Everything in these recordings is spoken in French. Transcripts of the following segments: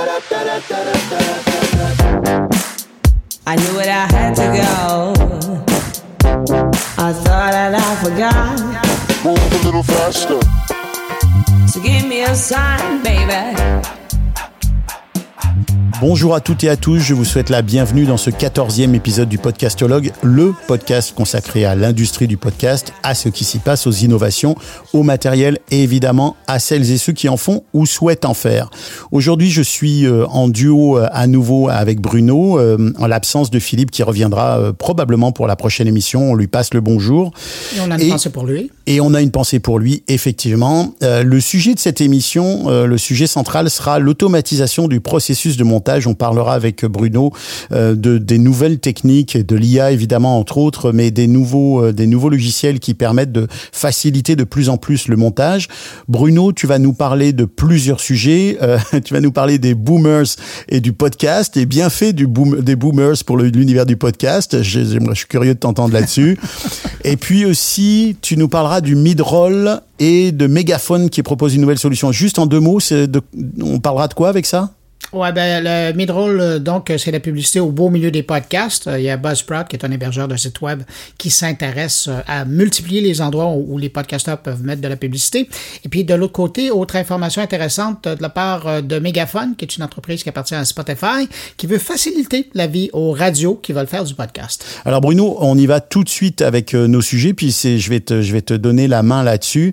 I knew it, I had to go. I thought that I forgot. Move a little faster. So give me a sign, baby. Bonjour à toutes et à tous, je vous souhaite la bienvenue dans ce quatorzième épisode du Podcastologue, le podcast consacré à l'industrie du podcast, à ce qui s'y passe, aux innovations, au matériel et évidemment à celles et ceux qui en font ou souhaitent en faire. Aujourd'hui, je suis euh, en duo euh, à nouveau avec Bruno, euh, en l'absence de Philippe qui reviendra probablement pour la prochaine émission. On lui passe le bonjour. Et on a une Et- pensée pour lui. Et on a une pensée pour lui, effectivement. Le sujet de cette émission, le sujet central sera l'automatisation du processus de montage. On parlera avec Bruno euh, de des nouvelles techniques, de l'IA évidemment entre autres, mais des nouveaux euh, des nouveaux logiciels qui permettent de faciliter de plus en plus le montage. Bruno, tu vas nous parler de plusieurs sujets. Euh, tu vas nous parler des boomers et du podcast. Et bien fait du boom, des boomers pour l'univers du podcast. Je, je- suis curieux de t'entendre là-dessus. Et puis aussi, tu nous parleras du mid-roll et de Megaphone qui propose une nouvelle solution. Juste en deux mots, de- on parlera de quoi avec ça? Ouais, ben, le midroll, euh, donc, euh, c'est la publicité au beau milieu des podcasts. Euh, Il y a Buzzsprout, qui est un hébergeur de site web, qui s'intéresse à multiplier les endroits où, les podcasteurs peuvent mettre de la publicité. Et puis, de l'autre côté, autre information intéressante de la part de Megaphone, qui est une entreprise qui appartient à Spotify, qui veut faciliter la vie aux radios qui veulent faire du podcast. Alors Bruno, on y va tout de suite avec nos sujets, puis je vais te, je vais te donner la main là-dessus.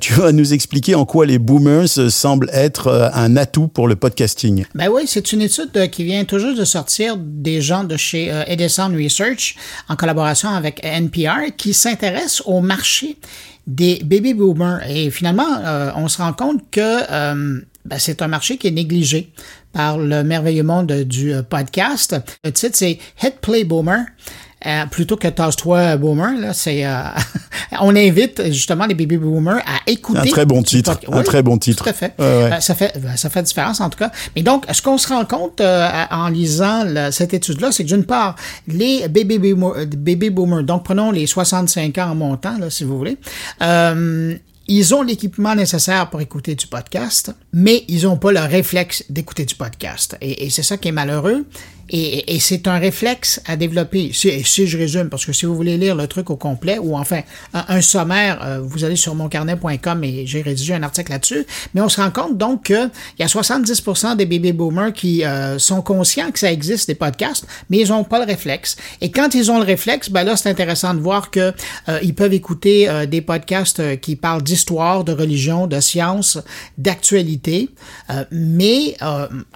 Tu vas nous expliquer en quoi les boomers semblent être un atout pour le podcasting. Ben oui, c'est une étude euh, qui vient tout juste de sortir des gens de chez euh, Edison Research en collaboration avec NPR qui s'intéressent au marché des baby boomers. Et finalement, euh, on se rend compte que ben, c'est un marché qui est négligé par le merveilleux monde du podcast. Le titre, c'est Hit Play Boomer. Euh, plutôt que Tasse-toi Boomer, là, c'est, euh, on invite justement les baby boomers à écouter. Un très bon titre, un très bon titre. Tout à fait. Ouais. Euh, ça fait ben, ça fait différence en tout cas. Mais donc, ce qu'on se rend compte euh, en lisant cette étude-là, c'est que d'une part, les baby boomers, euh, baby boomers, donc prenons les 65 ans en montant, là, si vous voulez, euh, ils ont l'équipement nécessaire pour écouter du podcast, mais ils n'ont pas le réflexe d'écouter du podcast. Et, et c'est ça qui est malheureux. Et, et c'est un réflexe à développer. Si, si je résume, parce que si vous voulez lire le truc au complet, ou enfin un, sommaire, euh, vous allez sur moncarnet.com et j'ai rédigé un article là-dessus. Mais on se rend compte donc qu'il y a 70% des baby boomers qui euh, sont conscients que ça existe des podcasts, mais ils n'ont pas le réflexe. Et quand ils ont le réflexe, ben là c'est intéressant de voir que euh, ils peuvent écouter euh, des podcasts euh, qui parlent d'histoire, de religion, de science, d'actualité, mais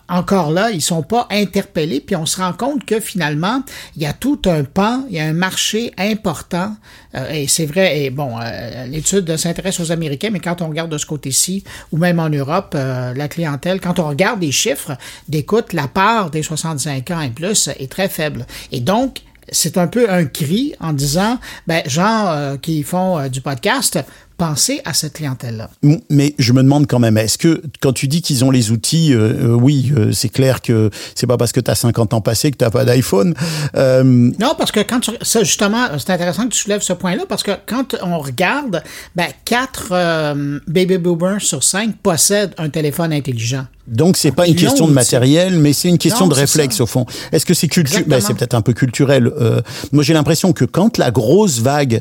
encore là ils sont pas interpellés. Puis on se rend compte que finalement il y a tout un pan, il y a un marché important. euh, et c'est vrai. Et bon, euh, l'étude s'intéresse aux Américains, mais quand on regarde de ce côté-ci ou même en Europe, euh, la clientèle, quand on regarde les chiffres d'écoute, la part des 65 ans et plus est très faible. Et donc c'est un peu un cri en disant, ben, gens qui font du podcast, pensez à cette clientèle-là. Mais je me demande quand même, est-ce que quand tu dis qu'ils ont les outils, euh, euh, oui, euh, c'est clair que c'est pas parce que tu as 50 ans passés que tu pas d'iPhone. Euh, Non, parce que quand tu, ça justement, c'est intéressant que tu soulèves ce point-là parce que quand on regarde, ben, 4 baby boomers sur 5 possèdent un téléphone intelligent. donc c'est pas une question de matériel, mais c'est une question Non, de réflexe ça. au fond. Est-ce que c'est culturel Exactement. C'est peut-être un peu culturel. Moi j'ai l'impression que quand la grosse vague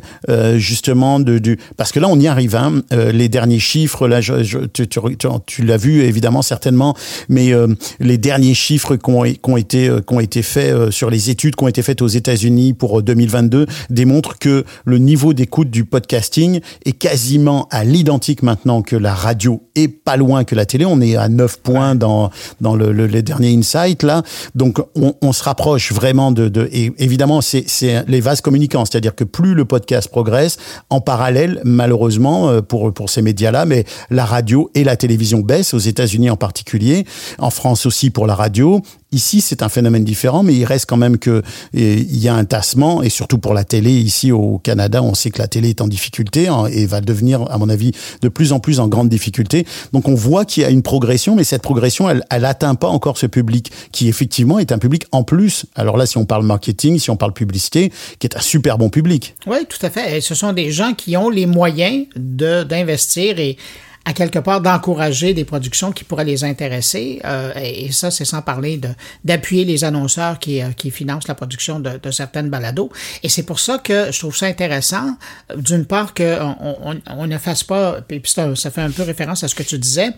justement de du parce que là on y arrive, hein, euh, les derniers chiffres là, je, je- tu, tu, tu, tu l'as vu évidemment certainement, mais euh, les derniers chiffres qui ont, qui ont été euh, ont été faits sur les études qui ont été faites aux États-Unis pour euh, 2022 démontrent que le niveau d'écoute du podcasting est quasiment à l'identique maintenant que la radio et pas loin que la télé. On est à 9 points dans dans le, le, les derniers insights là. Donc on, on se rapproche vraiment de, de et évidemment c'est les vases communicants, c'est-à-dire que plus le podcast progresse, en parallèle malheureusement euh, pour pour ces médias-là, mais la radio et la télévision baissent aux États-Unis en particulier, en France aussi pour la radio. Ici, c'est un phénomène différent, mais il reste quand même que il y a un tassement, et surtout pour la télé ici au Canada, on sait que la télé est en difficulté hein, et va devenir, à mon avis, de plus en plus en grande difficulté. Donc, on voit qu'il y a une progression, mais cette progression, elle, elle atteint pas encore ce public qui effectivement est un public en plus. Alors là, si on parle marketing, si on parle publicité, qui est un super bon public. Oui, tout à fait. Ce sont des gens qui ont les moyens d'investir et à quelque part d'encourager des productions qui pourraient les intéresser. Euh, et, ça, c'est sans parler d'appuyer les annonceurs qui, euh, qui financent la production de, certaines balados. Et c'est pour ça que je trouve ça intéressant, d'une part qu'on on, on ne fasse pas, et puis ça, ça fait un peu référence à ce que tu disais,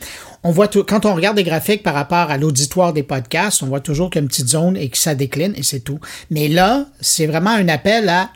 on voit tout, quand on regarde des graphiques par rapport à l'auditoire des podcasts, on voit toujours qu'il y a une petite zone et que ça décline et c'est tout. Mais là, c'est vraiment un appel à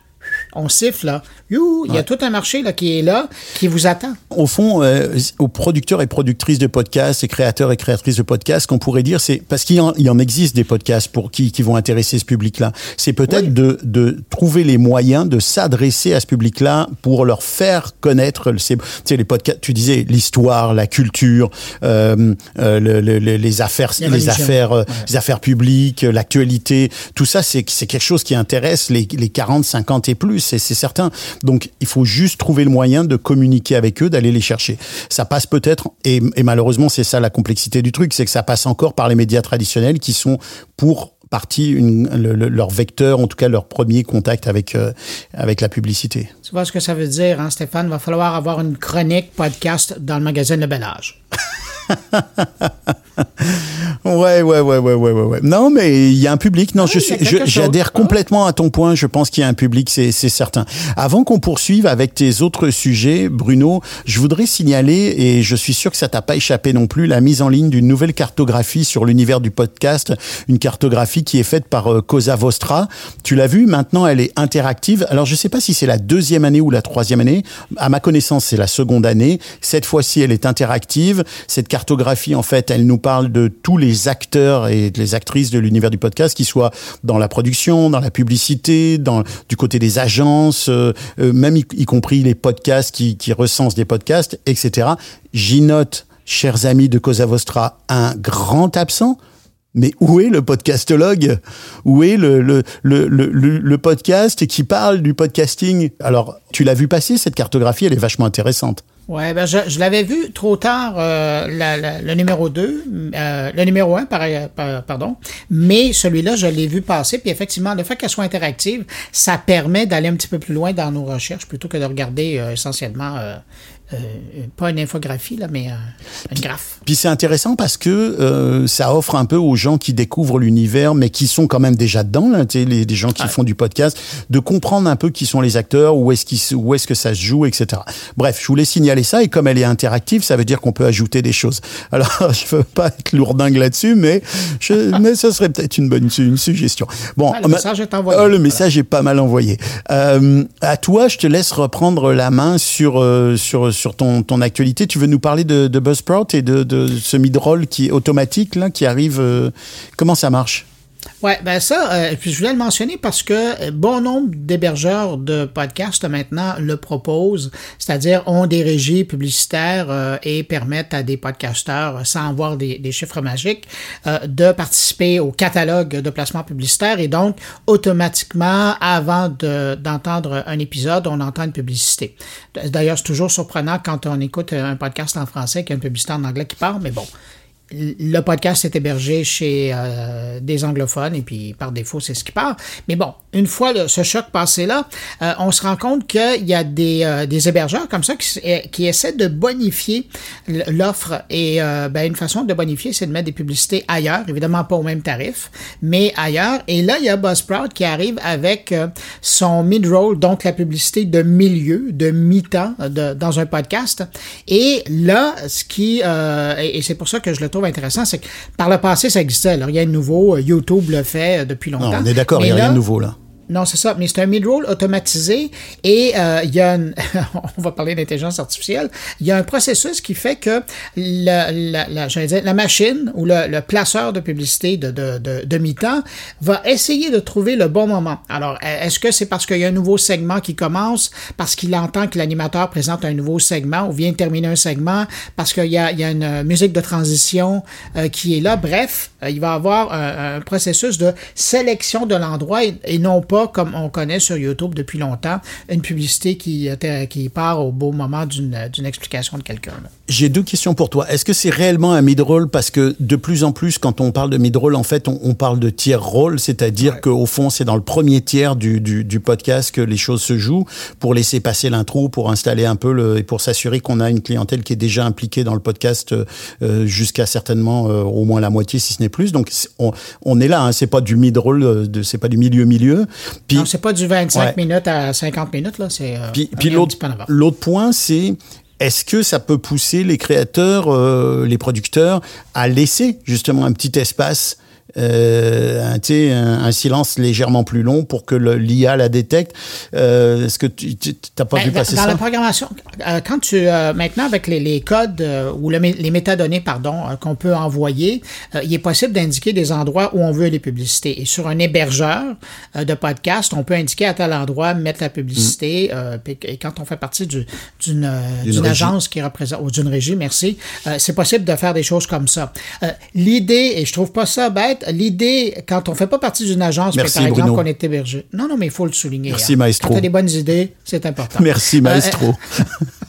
on siffle, là. You, il y a tout un marché là, qui est là, qui vous attend. Au fond, euh, aux producteurs et productrices de podcasts, et créateurs et créatrices de podcasts, qu'on pourrait dire, c'est parce qu'il y, y, en existe des podcasts pour qui, qui vont intéresser ce public-là. C'est peut-être oui. de, de trouver les moyens de s'adresser à ce public-là pour leur faire connaître tu sais, les podcasts. Tu disais l'histoire, la culture, euh, euh, le, le, les affaires, les, les affaires, ouais. les affaires publiques, l'actualité. Tout ça, c'est quelque chose qui intéresse les, les 40, 50 et plus c'est certain. Donc, il faut juste trouver le moyen de communiquer avec eux, d'aller les chercher. Ça passe peut-être, et, malheureusement, c'est ça la complexité du truc, c'est que ça passe encore par les médias traditionnels qui sont pour partie leur vecteur, en tout cas leur premier contact avec, euh, avec la publicité. Tu vois ce que ça veut dire, hein, Stéphane? Va falloir avoir une chronique podcast dans le magazine Le Bel Âge. ouais, ouais, ouais, ouais, ouais, ouais, ouais. Non, mais il y a un public. Non, oui, je j'adhère complètement à ton point. Je pense qu'il y a un public, c'est certain. Avant qu'on poursuive avec tes autres sujets, Bruno, je voudrais signaler, et je suis sûr que ça t'a pas échappé non plus, la mise en ligne d'une nouvelle cartographie sur l'univers du podcast, une cartographie qui est faite par euh, Cosa Vostra. Tu l'as vu, maintenant elle est interactive. Alors je sais pas si c'est la deuxième année ou la troisième année. À ma connaissance, c'est la seconde année. Cette fois-ci, elle est interactive. Cette cartographie, en fait, elle nous parle de tous les acteurs et les actrices de l'univers du podcast, qui soient dans la production, dans la publicité, du côté des agences, euh, même y, compris les podcasts qui, recensent des podcasts, etc. J'y note, chers amis de Cosa Vostra, un grand absent. Mais où est le podcastologue? Où est le, le podcast qui parle du podcasting? Alors, tu l'as vu passer, cette cartographie, elle est vachement intéressante. Ouais, ben je, l'avais vu trop tard, euh, le numéro 2, euh, le numéro 1, par, par, pardon, mais celui-là, je l'ai vu passer, puis effectivement, le fait qu'elle soit interactive, ça permet d'aller un petit peu plus loin dans nos recherches plutôt que de regarder euh, essentiellement euh, pas une infographie, là, mais euh, une graphe. Puis c'est intéressant parce que euh, ça offre un peu aux gens qui découvrent l'univers, mais qui sont quand même déjà dedans, là, les, les gens qui font du podcast, de comprendre un peu qui sont les acteurs, où est-ce qu où est-ce que ça se joue, etc. Bref, je voulais signaler ça, et comme elle est interactive, ça veut dire qu'on peut ajouter des choses. Alors, je veux pas être lourdingue là-dessus, mais, je, mais ça serait peut-être une bonne une suggestion. Bon, ah, le message est envoyé. Oh, le message est pas mal envoyé. Euh, à toi, je te laisse reprendre la main sur, euh, sur sur ton, ton actualité. Tu veux nous parler de, de Buzzsprout et de, ce mid-roll qui est automatique là, qui arrive. Euh, comment ça marche? Ouais, ben ça, euh, puis je voulais le mentionner parce que bon nombre d'hébergeurs de podcasts maintenant le proposent, c'est-à-dire ont des régies publicitaires euh, et permettent à des podcasteurs, sans avoir des, des chiffres magiques, euh, de participer au catalogue de placement publicitaire et donc automatiquement, avant d'entendre de, un épisode, on entend une publicité. D'ailleurs, c'est toujours surprenant quand on écoute un podcast en français qu'il y a une publicité en anglais qui part, mais bon, le podcast est hébergé chez euh, des anglophones et puis par défaut c'est ce qui part. Mais bon, une fois ce choc passé là, euh, on se rend compte qu'il y a des, euh, des hébergeurs comme ça qui, qui essaient de bonifier l'offre et euh, ben, une façon de bonifier c'est de mettre des publicités ailleurs, évidemment pas au même tarif, mais ailleurs. Et là il y a Buzzsprout qui arrive avec euh, son mid-roll, donc la publicité de milieu, de mi-temps dans un podcast. Et là, ce qui euh, et c'est pour ça que je le trouve intéressant, c'est que par le passé, ça existait. Alors, rien de nouveau. YouTube le fait depuis longtemps. Non, on est d'accord, il n'y a rien de nouveau là. Non, c'est ça, mais c'est un mid-roll automatisé et euh, il y a une, on va parler d'intelligence artificielle, il y a un processus qui fait que la, machine ou le, le, placeur de publicité de, de, de, de mi-temps va essayer de trouver le bon moment. Alors, est-ce que c'est parce qu'il y a un nouveau segment qui commence, parce qu'il entend que l'animateur présente un nouveau segment ou vient terminer un segment, parce qu'il y y a une musique de transition euh, qui est là? Bref, euh, il va avoir un, processus de sélection de l'endroit et non pas comme on connaît sur YouTube depuis longtemps, une publicité qui, qui part au beau moment d'une explication de quelqu'un. J'ai deux questions pour toi. Est-ce que c'est réellement un mid-roll? Parce que de plus en plus, quand on parle de mid-roll, en fait, on, on parle de tiers-roll, c'est-à-dire Ouais. qu'au fond, c'est dans le premier tiers du, du, du podcast que les choses se jouent pour laisser passer l'intro, pour installer un peu le, et pour s'assurer qu'on a une clientèle qui est déjà impliquée dans le podcast euh, jusqu'à certainement euh, au moins la moitié, si ce n'est plus. Donc, on, on est là. Hein, c'est pas du mid-roll, euh, c'est pas du milieu-milieu. Non, c'est pas du 25 Ouais. minutes à 50 minutes, là. C'est. euh, puis, puis l'autre point, c'est est-ce que ça peut pousser les créateurs, euh, les producteurs, à laisser justement un petit espace, euh, un, tu sais, un, silence légèrement plus long pour que l'IA la détecte euh, Est-ce que tu n'as pas Ben, vu dans- passer dans ça? la programmation, euh, quand tu euh, maintenant avec les, les codes euh, ou le les métadonnées pardon qu'on peut envoyer, euh, il est possible d'indiquer des endroits où on veut les publicités. Et sur un hébergeur euh, de podcast, on peut indiquer à tel endroit mettre la publicité. euh, puis- et quand on fait partie du- d'une régie. agence qui représente ou d'une régie, merci, euh, c'est possible de faire des choses comme ça. Euh, l'idée et je trouve pas ça bête. L'idée quand on fait pas partie d'une agence, mais Merci, par exemple qu'on est hébergé. Non non mais il faut le souligner. Merci, hein. maestro. Quand tu as des bonnes idées, c'est important. Merci, maestro.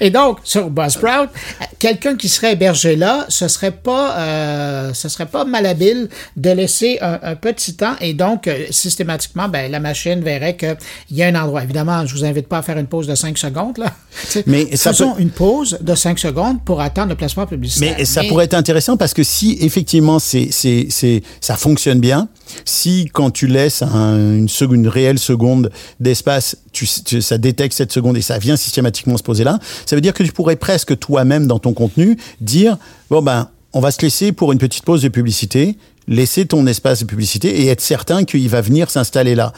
Et donc, sur Buzzsprout, quelqu'un qui serait hébergé là, ce serait pas, euh, ce serait pas malhabile de laisser un, un petit temps et donc, euh, systématiquement, ben, la machine verrait qu'il y a un endroit. Évidemment, je vous invite pas à faire une pause de 5 secondes, là. Mais ça faisons peut- une pause de 5 secondes pour attendre le placement publicitaire. Mais ça pourrait être intéressant parce que si effectivement c'est c'est c'est ça fonctionne bien, si quand tu laisses un- une seconde, une réelle seconde d'espace, tu, tu- ça détecte cette seconde et ça vient systématiquement se poser là, ça veut dire que tu pourrais presque toi-même dans ton contenu dire bon ben on va se laisser pour une petite pause de publicité. Laisser ton espace de publicité et être certain qu'il va venir s'installer là.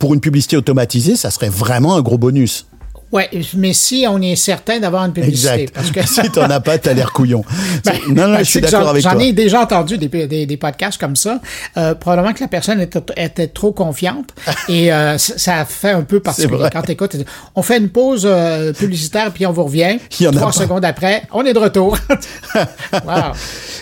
Pour une publicité automatisée, ça serait vraiment un gros bonus. Ouais, mais si on est certain d'avoir une publicité. Exact. Parce que si t'en as pas, t'as l'air couillon. Ben, non, non, ben, je suis c'est que d'accord j'en- avec J'en toi. ai déjà entendu des, des, des podcasts comme ça. Euh, probablement que la personne était, était trop confiante et euh, ça- fait un peu particulier. Quand t'écoutes, on fait une pause euh, publicitaire puis on vous revient. Il y en Trois secondes après, on est de retour. wow.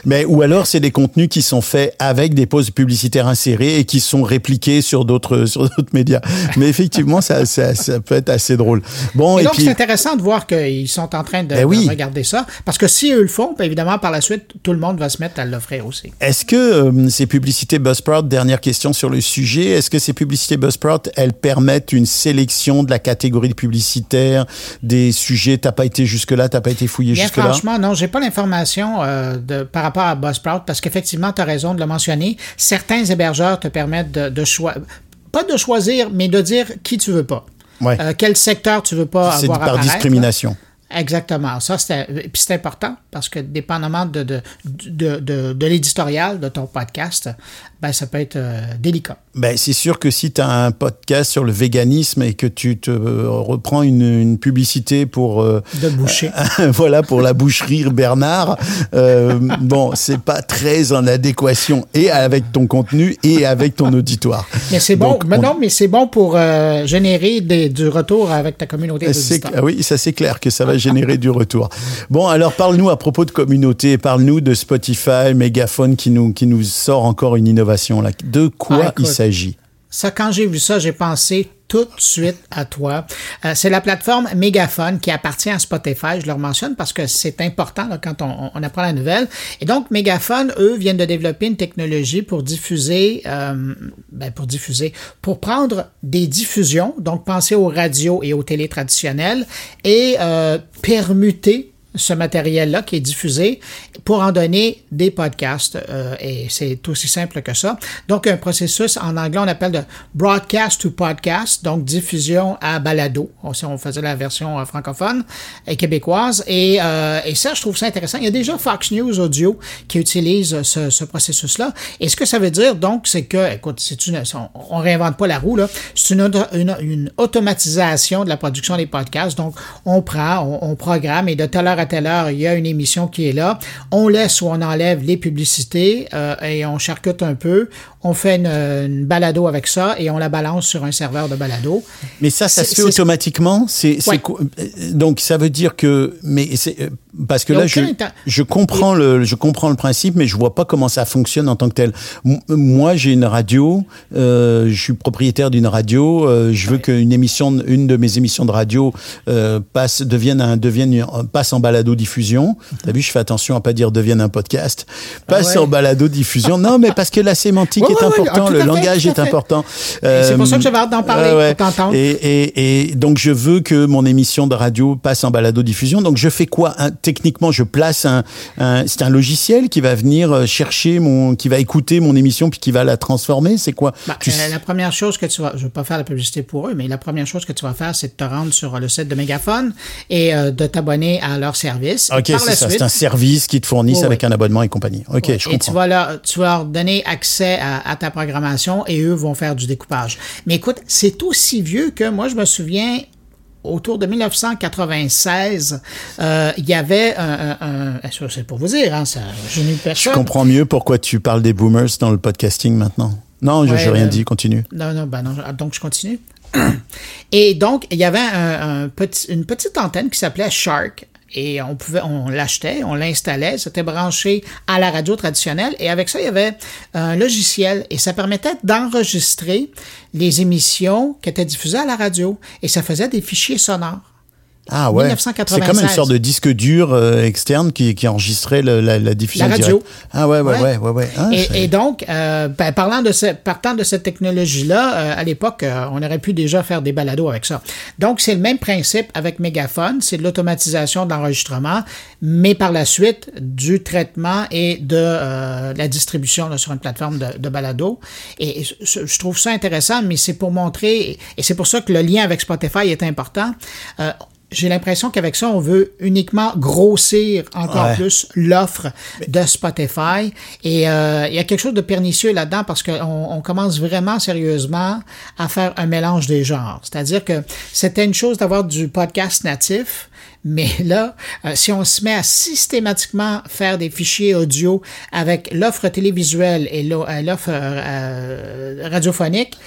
Mais ou alors c'est des contenus qui sont faits avec des pauses publicitaires insérées et qui sont répliqués sur d'autres sur d'autres médias. Mais effectivement, ça, ça, ça peut être assez drôle. Bon Et et, donc, puis c'est intéressant de voir qu'ils sont en train de, Ben oui. de regarder ça. Parce que si eux le font, ben, évidemment, par la suite, tout le monde va se mettre à l'offrir aussi. est-ce que euh, ces publicités Buzzsprout, dernière question sur le sujet, est-ce que ces publicités Buzzsprout, elles permettent une sélection de la catégorie de publicitaires, des sujets T'as pas été jusque là, t'as pas été fouillé Bien jusque là. franchement, non, j'ai pas l'information euh, de par rapport à Buzzsprout parce qu'effectivement, tu as raison de le mentionner. Certains hébergeurs te permettent de, de choisir, pas de choisir, mais de dire qui tu veux pas. Ouais. Euh, quel secteur tu veux pas C'est avoir par discrimination. Exactement. Ça, c'est, puis c'est important parce que dépendamment de, de, de, de, de l'éditorial de ton podcast, ben, ça peut être euh, délicat. Ben, c'est sûr que si tu as un podcast sur le véganisme et que tu te euh, reprends une, une publicité pour euh, De boucher. voilà pour la boucherie Bernard, bon, c'est pas très en adéquation et avec ton contenu et avec ton auditoire. Mais c'est bon. Donc, mais on- non, mais c'est bon pour générer des, du retour avec ta communauté ah oui, ça c'est clair que ça va générer du retour. Bon, alors parle-nous à propos de communauté, parle-nous de Spotify, Megaphone qui nous qui nous sort encore une innovation là. De quoi Ah, il s'agit? Ça, quand j'ai vu ça, j'ai pensé tout de suite à toi. Euh, c'est la plateforme Megaphone qui appartient à Spotify. Je le mentionne parce que c'est important là, quand on, on apprend la nouvelle. Et donc, Megaphone, eux, viennent de développer une technologie pour diffuser, euh, ben, pour diffuser, pour prendre des diffusions, donc penser aux radios et aux télé traditionnelles, et euh, permuter ce matériel-là qui est diffusé pour en donner des podcasts. euh, et c'est aussi simple que ça. Donc, un processus, en anglais, on appelle de broadcast to podcast, donc diffusion à balado. Si on faisait la version euh, francophone et québécoise. Et, euh, et ça, je trouve ça intéressant. Il y a déjà Fox News Audio qui utilise ce, ce processus-là. Et ce que ça veut dire, donc, c'est que, écoute, c'est une, on, on réinvente pas la roue, là. C'est une, une, automatisation de la production des podcasts. Donc, on prend, on, on programme et de telle heure à telle heure, il y a une émission qui est là. On laisse ou on enlève les publicités euh, et on charcute un peu. On fait une, une balado avec ça et on la balance sur un serveur de balado. Mais ça, ça se fait automatiquement? C'est, Ouais. euh, donc ça veut dire que, mais c'est, euh, parce que là, je, je comprends le, je comprends le principe, mais je vois pas comment ça fonctionne en tant que tel. M- Moi, j'ai une radio, euh, je suis propriétaire d'une radio. euh, je veux qu'une émission, une de mes émissions de radio euh, passe, devienne un, devienne passe en balado diffusion. T'as vu, je fais attention à pas dire devienne un podcast. Passe Ah ouais. en balado diffusion. Non, mais parce que la sémantique Ouais, est ouais, ouais, important, tout le fait, langage est important. c'est pour ça que Euh, j'avais hâte d'en parler, t'entendre. Et, et, et donc je veux que mon émission de radio passe en balado diffusion. Donc je fais quoi? Un- Techniquement, je place un, un c'est un logiciel qui va venir euh, chercher mon, qui va écouter mon émission puis qui va la transformer. C'est quoi? Bah, Tu- euh, la première chose que tu vas, je vais pas faire la publicité pour eux, mais la première chose que tu vas faire, c'est de te rendre sur le site de Megaphone et euh, de t'abonner à leur service. Ok, c'est ça. suite, C'est un service qui te fournissent Ouais, avec un abonnement et compagnie. Ok, je et tu comprends. vas, leur, tu vas leur donner accès à, à ta programmation et eux vont faire du découpage. Mais écoute, c'est aussi vieux que moi, je me souviens, autour de 1996, euh, il y avait un... un- un- ça, c'est pour vous dire, hein, ça, je Je comprends mieux pourquoi tu parles des boomers dans le podcasting maintenant. Non, je Ouais, n'ai rien euh, dit. Continue. Non, non, ben non, donc je continue. Et donc, il y avait un, un petit, une petite antenne qui s'appelait Shark. Et on pouvait, on l'achetait, on l'installait, c'était branché à la radio traditionnelle. Et avec ça, il y avait un logiciel et ça permettait d'enregistrer les émissions qui étaient diffusées à la radio. Et ça faisait des fichiers sonores. Ah ouais. 1996. C'est comme une sorte de disque dur euh, externe qui, qui enregistrait le- la, la diffusion La radio. directe. Ah ouais, ouais, Ouais. ouais, ouais. Ah, Et, et donc, euh, ben, parlant de ce, partant de cette technologie-là, euh, à l'époque, euh, on aurait pu déjà faire des balados avec ça. Donc, c'est le même principe avec Megaphone, c'est de l'automatisation de l'enregistrement, mais par la suite, du traitement et de la distribution là, sur une plateforme de, de balado. Et, je trouve ça intéressant, mais c'est pour montrer, et c'est pour ça que le lien avec Spotify est important. J'ai l'impression qu'avec ça, on veut uniquement grossir encore Ouais. plus l'offre de Spotify. Et euh, il y a quelque chose de pernicieux là-dedans parce qu'on on commence vraiment sérieusement à faire un mélange des genres. C'est-à-dire que c'était une chose d'avoir du podcast natif, mais là, euh, si on se met à systématiquement faire des fichiers audio avec l'offre télévisuelle et euh, l'offre euh, radiophonique,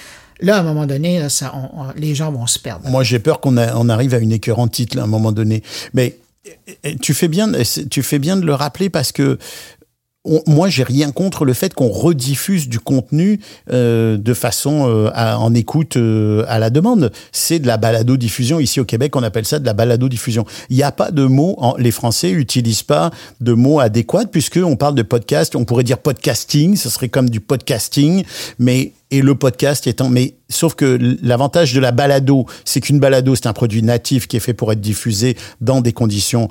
là, à un moment donné, ça, les gens vont se perdre. Moi, j'ai peur qu'on arrive à une écœurantite là, à un moment donné. Mais eh, tu fais bien, tu fais bien de le rappeler parce que moi, j'ai rien contre le fait qu'on rediffuse du contenu euh, de façon euh, en écoute euh, à la demande. C'est de la balado-diffusion. Ici au Québec, on appelle ça de la balado-diffusion. Il n'y a pas de mots. les Français utilisent pas de mots adéquats puisque on parle de podcast. On pourrait dire podcasting. Ce serait comme du podcasting, mais et le podcast étant mais sauf que l'avantage de la balado c'est qu'une balado c'est un produit natif qui est fait pour être diffusé dans des conditions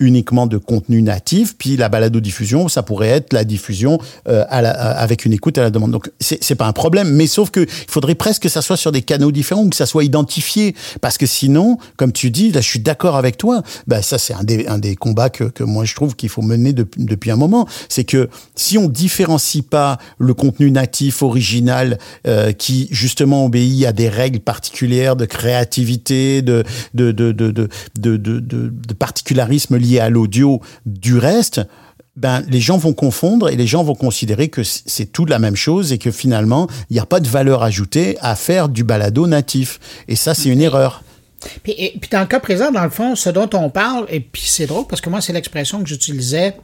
uniquement de contenu natif. Puis la balado diffusion ça pourrait être la diffusion euh, à la, avec une écoute à la demande. Donc c'est pas un problème mais sauf que il faudrait presque que ça soit sur des canaux différents ou que ça soit identifié. Parce que sinon comme tu dis là je suis d'accord avec toi. Bah ça c'est un des un des combats que que moi je trouve qu'il faut mener depuis depuis un moment. C'est que si on différencie pas le contenu natif original euh, qui justement obéit à des règles particulières de créativité, de de de de de de, de, de- de particularisme lié à l'audio du reste. Ben, les gens vont confondre et les gens vont considérer que c'est tout la même chose et que finalement, il n'y a pas de valeur ajoutée à faire du balado natif. Et ça, c'est une erreur. Puis, et- puis dans le cas présent, dans le fond, ce dont on parle, et puis c'est drôle parce que moi, c'est l'expression que j'utilisais.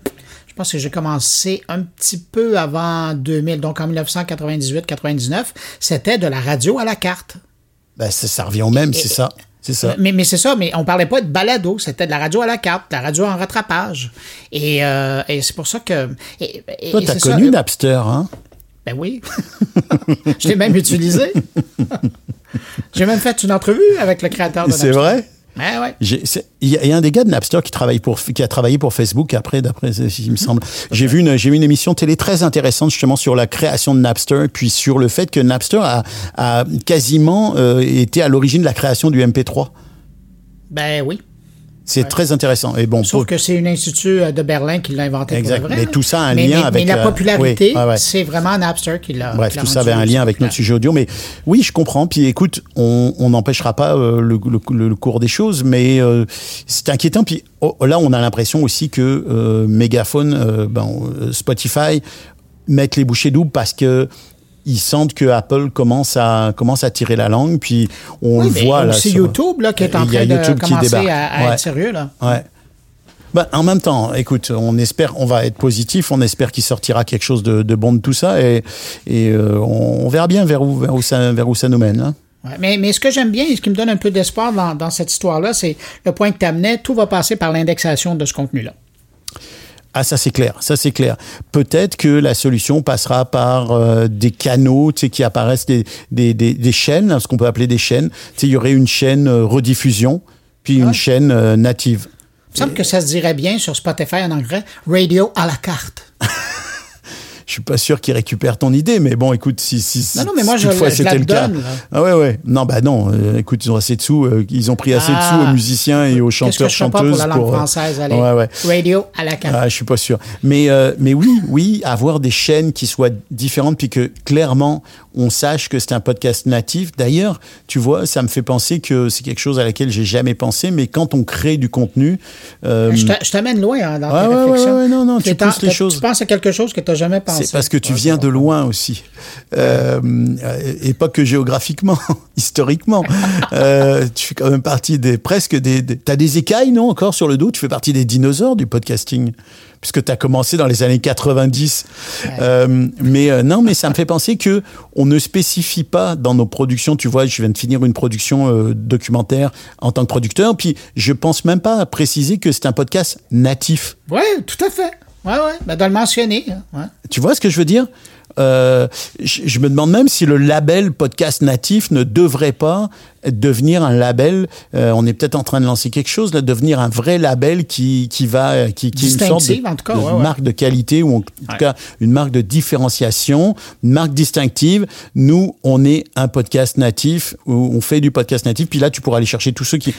Je pense que j'ai commencé un petit peu avant 2000, donc en 1998-99, c'était de la radio à la carte. Ben, ça, ça revient au même, c'est ça. C'est ça. Mais, mais c'est ça, mais on parlait pas de balado, c'était de la radio à la carte, de la radio en rattrapage. Et, euh, et c'est pour ça que... Et, et- Toi, t'as c'est connu euh, Napster, hein? Ben oui. Je l'ai même utilisé. J'ai même fait une entrevue avec le créateur de C'est Napster. vrai? Ouais, ouais. Il y, a- il y a un des gars de Napster qui travaille pour qui a travaillé pour Facebook après d'après ce- il me semble. J'ai vu une j'ai vu une émission télé très intéressante justement sur la création de Napster puis sur le fait que Napster a, a quasiment euh, été à l'origine de la création du MP3. Ben oui. C'est très intéressant et bon Sauf pour- que c'est une institut euh, de Berlin qui l'a inventé Exact. pour vrai. Mais tout ça a un Mais- lien mais- avec Mais la la- popularité, oui, ouais, ouais. c'est vraiment Napster qui l'a Bref, qui tout ça avait un lien avec notre sujet audio, mais oui, je comprends. Puis écoute, on n'empêchera pas euh, le, le- le cours des choses, mais euh, c'est inquiétant. Puis oh, là, on a l'impression aussi que Megaphone, ben, Spotify mettent les bouchées doubles parce que ils sentent que Apple commence à commence à tirer la langue. Puis on Oui, le voit là. sur- YouTube là, qui est en train de YouTube commencer à, à Ouais. être sérieux. Là. Ouais. Bah, en même temps, écoute, on espère, on va être positif, on espère qu'il sortira quelque chose de, de bon de tout ça et, et euh, on, on verra bien vers où, vers où, ça, vers où ça nous mène. hein. Mais, mais ce que j'aime bien et ce qui me donne un peu d'espoir dans, dans cette histoire-là, c'est le point que tu amenais, tout va passer par l'indexation de ce contenu-là. Ah, ça c'est clair, ça c'est clair. Peut-être que la solution passera par euh, des canaux, tu sais, qui apparaissent des, des, des, des chaînes, hein, ce qu'on peut appeler des chaînes. Tu sais, il y aurait une chaîne euh, rediffusion, puis une Ouais. chaîne euh, native. Il me semble que ça se dirait bien sur Spotify en anglais, radio à la carte. Je suis pas sûr qu'ils récupèrent ton idée, mais bon, écoute, si, si, si Non, non, mais moi, je toutefois c'était le cas. là. Ah ouais, ouais. Non, bah non. euh, écoute, ils ont assez de sous. euh, ils ont pris assez de Ah. sous aux musiciens et aux Qu'est-ce que chanteurs je chanteuses pour la langue euh, française? Allez, Ouais, ouais. radio à la carte. Ah, je suis pas sûr. Mais, euh, mais oui, oui, avoir des chaînes qui soient différentes, puis que clairement on sache que c'est un podcast natif. D'ailleurs, tu vois, ça me fait penser que c'est quelque chose à laquelle j'ai jamais pensé, mais quand on crée du contenu, euh, je t'a- je t'amène loin hein, dans Ouais, tes ouais, ouais, réflexions. ouais, non, non, tu pousses les choses. Tu penses à quelque chose que tu n'as jamais pensé. c'est parce que tu viens de loin aussi, euh, euh, et pas que géographiquement, historiquement. Euh, tu fais quand même partie des presque des. des T'as des écailles, non, encore sur le dos? Tu fais partie des dinosaures du podcasting, puisque tu as commencé dans les années 90. Euh, mais euh, non, mais ça me fait penser que on ne spécifie pas dans nos productions. Tu vois, je viens de finir une production euh, documentaire en tant que producteur, puis je pense même pas à préciser que c'est un podcast natif. Oui, tout à fait. Oui, oui. Ben, de le mentionner. hein, ouais. Tu vois ce que je veux dire? Euh, je, je me demande même si le label podcast natif ne devrait pas devenir un label. euh, on est peut-être en train de lancer quelque chose là, devenir un vrai label qui qui va qui, qui est une sorte de, en tout cas, de ouais, ouais. marque de qualité ou en tout cas une marque de différenciation, une marque distinctive. Nous, on est un podcast natif où on fait du podcast natif. Puis là, tu pourras aller chercher tous ceux qui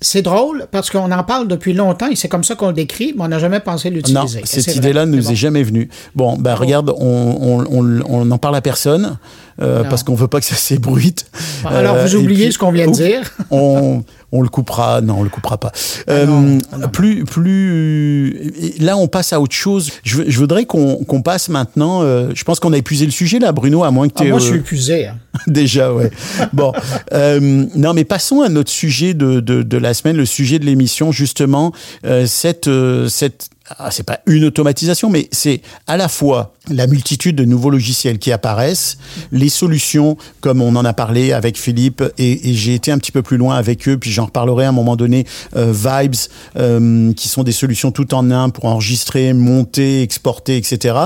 C'est- drôle parce qu'on en parle depuis longtemps et c'est comme ça qu'on le décrit, mais on n'a jamais pensé l'utiliser. Et cette idée-là ne nous bon. est jamais venue. Bon, ben regarde, on, on, on, on n'en parle à personne euh, parce qu'on veut pas que ça s'ébruite. Alors, vous oubliez puis- ce qu'on vient de dire. on, on le coupera. Non, on le coupera pas. Euh, non, plus, plus. Là, on passe à autre chose. Je, voudrais qu'on passe maintenant. euh, je pense qu'on a épuisé le sujet là, Bruno, à moins que Ah, tu moi, je suis épuisé. hein. Déjà, ouais. Bon, euh, non, mais passons à notre sujet de, de, de la semaine, le sujet de l'émission, justement, euh, cette, euh, cette, ah, c'est pas une automatisation, mais c'est à la fois la multitude de nouveaux logiciels qui apparaissent, les solutions, comme on en a parlé avec Philippe, et, et j'ai été un petit peu plus loin avec eux, puis j'en reparlerai à un moment donné, euh, Vibes, euh, qui sont des solutions tout en un pour enregistrer, monter, exporter, etc.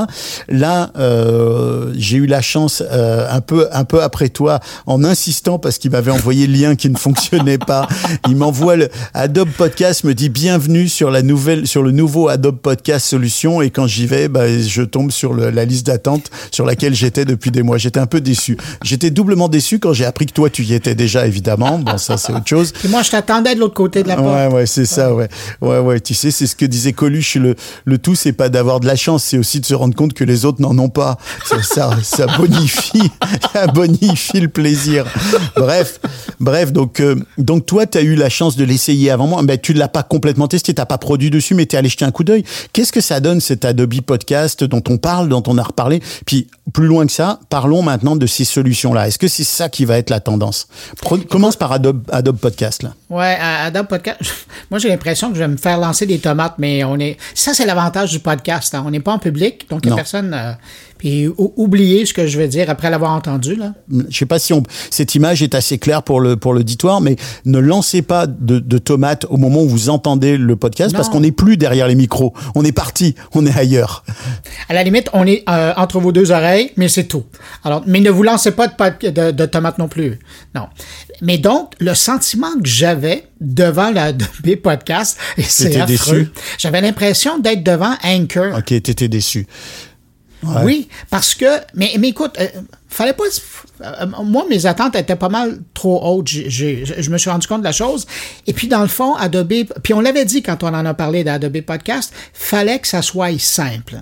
Là, euh, j'ai eu la chance, euh, un peu, un peu après toi, en insistant parce qu'il m'avait envoyé le lien qui ne fonctionnait pas. Il m'envoie le Adobe Podcast, me dit bienvenue sur la nouvelle, sur le nouveau Adobe Podcast solution, et quand j'y vais, bah, je tombe sur le- la liste d'attente sur laquelle j'étais depuis des mois. J'étais un peu déçu. J'étais doublement déçu quand j'ai appris que toi tu y étais déjà, évidemment. Bon, ça c'est autre chose. Puis moi, je t'attendais de l'autre côté de la porte. Ouais, ouais, c'est ça, ouais. Ouais, ouais, tu sais, c'est ce que disait Coluche, le, le tout, c'est pas d'avoir de la chance, c'est aussi de se rendre compte que les autres n'en ont pas. Ça, ça, ça bonifie, ça bonifie le plaisir. Bref, bref, donc, euh, donc toi, tu as eu la chance de l'essayer avant moi. Ben, tu l'as pas complètement testé, t'as pas produit dessus, mais tu es allé jeter un coup d'œil. Qu'est-ce que ça donne, cet Adobe Podcast dont on parle, dont on a reparlé? Puis, plus loin que ça, parlons maintenant de ces solutions-là. Est-ce que c'est ça qui va être la tendance? Commence par Adobe, Adobe Podcast, là. Ouais, Adobe Podcast. Moi, j'ai l'impression que je vais me faire lancer des tomates, mais on est. Ça, c'est l'avantage du podcast. hein. On n'est pas en public, donc il n'y a Non. personne. euh, Puis ou- oubliez ce que je vais dire après l'avoir entendu. Là. je sais pas si on, cette image est assez claire pour le pour l'auditoire, mais ne lancez pas de, de tomates au moment où vous entendez le podcast parce qu'on n'est plus derrière les micros. On est parti, on est ailleurs. À la limite, on est euh, entre vos deux oreilles, mais c'est tout. Alors, mais ne vous lancez pas de, de, de tomates non plus. Non. Mais donc, le sentiment que j'avais devant la Adobe Podcast, et c'est affreux, déçu? j'avais l'impression d'être devant Anchor. Ok, t'étais déçu. Oui, parce que, mais, mais écoute, euh, fallait pas. euh, moi, mes attentes étaient pas mal trop hautes. Je me suis rendu compte de la chose. Et puis, dans le fond, Adobe, puis on l'avait dit quand on en a parlé d'Adobe Podcast, fallait que ça soit simple.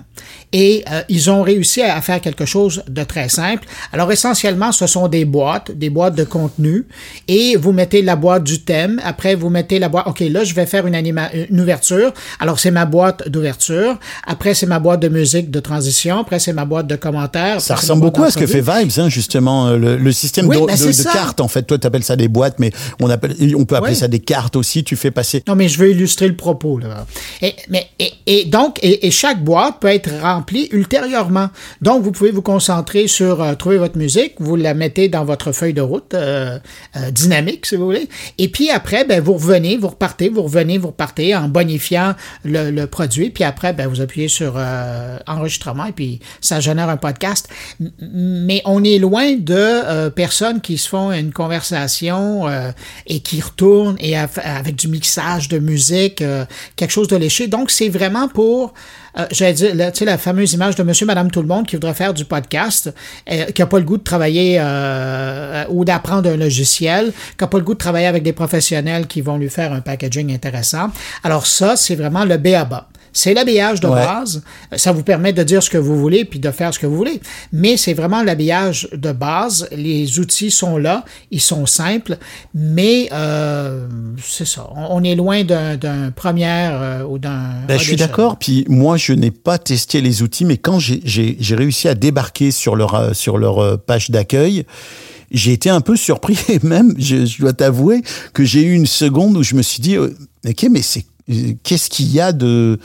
Et euh, ils ont réussi à faire quelque chose de très simple. Alors, essentiellement, ce sont des boîtes, des boîtes de contenu. Et vous mettez la boîte du thème. Après, vous mettez la boîte. OK, là, je vais faire une, anima une ouverture. Alors, c'est ma boîte d'ouverture. Après, c'est ma boîte de musique de transition. Après, c'est ma boîte de commentaires. Ça Après, ressemble beaucoup à ce que fait d'entrevue. Hein, justement, euh, le, le système Oui, de, de- c'est de ça. cartes. En fait, toi, t'appelles ça des boîtes, mais on appelle, on peut appeler ça des cartes aussi. Tu fais passer. Non, mais je veux illustrer le propos. Là. Et, mais, et, et donc, et, et chaque boîte peut être remplie ultérieurement. Donc, vous pouvez vous concentrer sur euh, trouver votre musique, vous la mettez dans votre feuille de route euh, euh, dynamique, si vous voulez. Et puis après, ben, vous revenez, vous repartez, vous revenez, vous repartez en bonifiant le, le produit. Puis après, ben, vous appuyez sur enregistrement et puis ça génère un podcast. Mais on est loin de euh, personnes qui se font une conversation euh, et qui retournent et av- avec du mixage de musique, euh, quelque chose de léché. Donc, c'est vraiment pour, euh, j'allais dire, tu sais, la fameuse image de monsieur, madame, tout le monde qui voudrait faire du podcast, euh, qui n'a pas le goût de travailler euh, ou d'apprendre un logiciel, qui n'a pas le goût de travailler avec des professionnels qui vont lui faire un packaging intéressant. Alors ça, c'est vraiment le B.A.B.A. C'est l'habillage de Ouais. base. Ça vous permet de dire ce que vous voulez puis de faire ce que vous voulez. Mais c'est vraiment l'habillage de base. Les outils sont là, ils sont simples, mais euh, c'est ça. On, est loin d'un d'un première euh, ou d'un. Ben, je suis d'accord. Puis moi, je n'ai pas testé les outils, mais quand j'ai- j'ai j'ai réussi à débarquer sur leur euh, sur leur euh, page d'accueil, j'ai été un peu surpris et même, je, je dois t'avouer que j'ai eu une seconde où je me suis dit, euh, ok, mais c'est euh, qu'est-ce qu'il y a de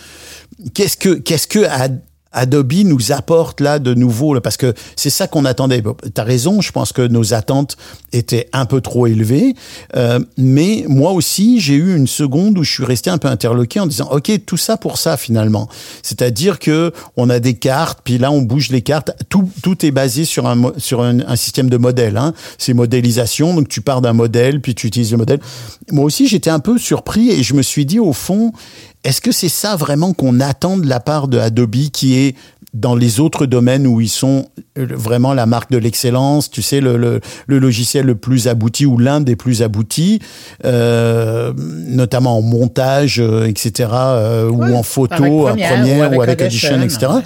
qu'est-ce que qu'est-ce que Ad- Adobe nous apporte là de nouveau parce que c'est ça qu'on attendait. Tu as raison, je pense que nos attentes étaient un peu trop élevées, euh, mais moi aussi j'ai eu une seconde où je suis resté un peu interloqué en disant ok tout ça pour ça finalement. C'est-à-dire que on a des cartes, puis là on bouge les cartes. Tout tout est basé sur un sur un, système de modèle. Hein. C'est modélisation, donc tu pars d'un modèle puis tu utilises le modèle. Moi aussi j'étais un peu surpris et je me suis dit au fond est-ce que c'est ça vraiment qu'on attend de la part de Adobe qui est dans les autres domaines où ils sont euh, vraiment la marque de l'excellence, tu sais, le, le, le logiciel le plus abouti ou l'un des plus aboutis, euh, notamment en montage, euh, etc., euh, ou en photo, avec en Premiere première, ou ou avec avec Audition, Audition, etc. ouais.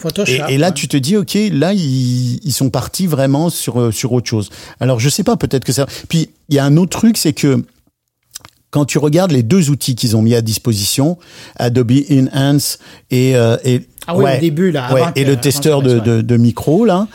Photoshop. Et, et là, tu te dis, ok, là, ils, ils sont partis vraiment sur euh, sur autre chose. Alors, je sais pas, peut-être que ça. Puis, il y a un autre truc, c'est que quand tu regardes les deux outils qu'ils ont mis à disposition, Adobe Enhance et, euh, et Ah oui, au début, là, ouais, avant et le testeur de, de, de micro là,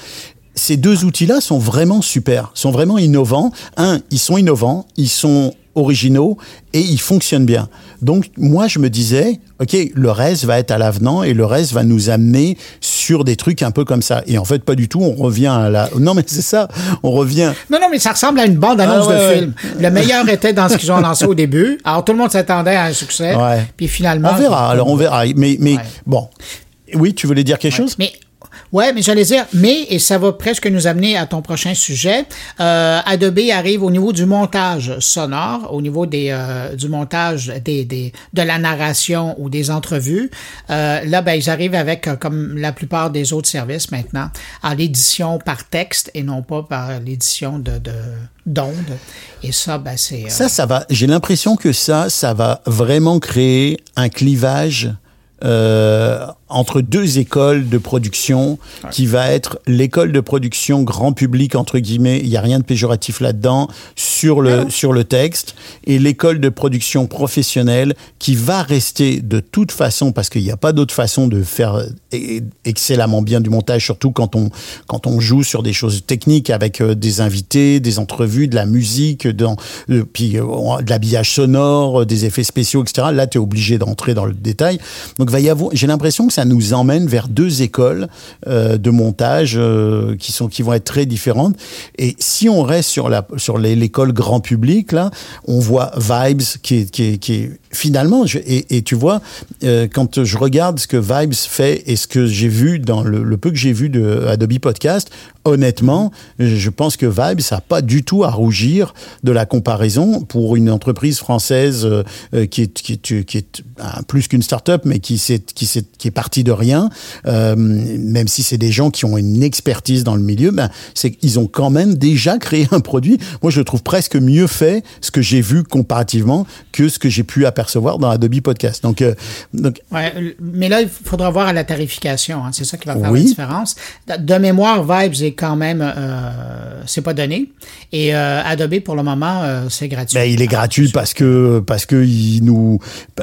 ces deux outils-là sont vraiment super, sont vraiment innovants. Un, ils sont innovants, ils sont originaux et ils fonctionnent bien. Donc moi je me disais, ok, le reste va être à l'avenant et le reste va nous amener sur des trucs un peu comme ça. Et en fait pas du tout. On revient à la. Non mais c'est ça. On revient. Non, non, mais ça ressemble à une bande-annonce Ah ouais, de ouais. film. Le meilleur était dans ce qu'ils ont lancé au début. Alors, tout le monde s'attendait à un succès. Ouais. Puis finalement. On verra. Alors on verra. Mais mais bon. Oui, tu voulais dire quelque chose? Mais ouais, mais j'allais dire, mais et ça va presque nous amener à ton prochain sujet. Euh, Adobe arrive au niveau du montage sonore, au niveau des euh, du montage des, des de la narration ou des entrevues. Euh, là, ben ils arrivent avec euh, comme la plupart des autres services maintenant à l'édition par texte et non pas par l'édition de de d'ondes. Et ça, ben c'est euh, Ça, ça va. J'ai l'impression que ça, ça va vraiment créer un clivage euh, entre deux écoles de production qui va être l'école de production grand public entre guillemets. Il y a rien de péjoratif là-dedans sur le sur le texte et l'école de production professionnelle qui va rester de toute façon parce qu'il n'y a pas d'autre façon de faire e- excellemment bien du montage, surtout quand on quand on joue sur des choses techniques avec euh, des invités, des entrevues, de la musique, dans, euh, puis euh, de l'habillage sonore, euh, des effets spéciaux, etc. Là, tu es obligé d'entrer dans le détail. Donc, va y avoir. J'ai l'impression que ça nous emmène vers deux écoles euh, de montage euh, qui sont qui vont être très différentes. Et si on reste sur la sur l'école grand public là, on voit Vibes qui qui est, qui est finalement et, tu vois euh, quand je regarde ce que Vibes fait et ce que j'ai vu dans le, peu que j'ai vu de Adobe Podcast, honnêtement, je pense que Vibes ça a pas du tout à rougir de la comparaison pour une entreprise française euh, euh, qui est plus qu'une start-up mais qui est partie de rien. Même si c'est des gens qui ont une expertise dans le milieu ben c'est qu'ils ont quand même déjà créé un produit. Moi je trouve presque mieux fait ce que j'ai vu comparativement que ce que j'ai pu apercevoir percevoir dans Adobe Podcast. Donc, euh, donc Ouais, mais là, il faudra voir à la tarification. hein, c'est ça qui va faire Oui. la différence. De, mémoire, Vibes est quand même, euh, c'est pas donné. Et euh, Adobe, pour le moment, c'est gratuit. Ben, il est gratuit parce que parce que ils nous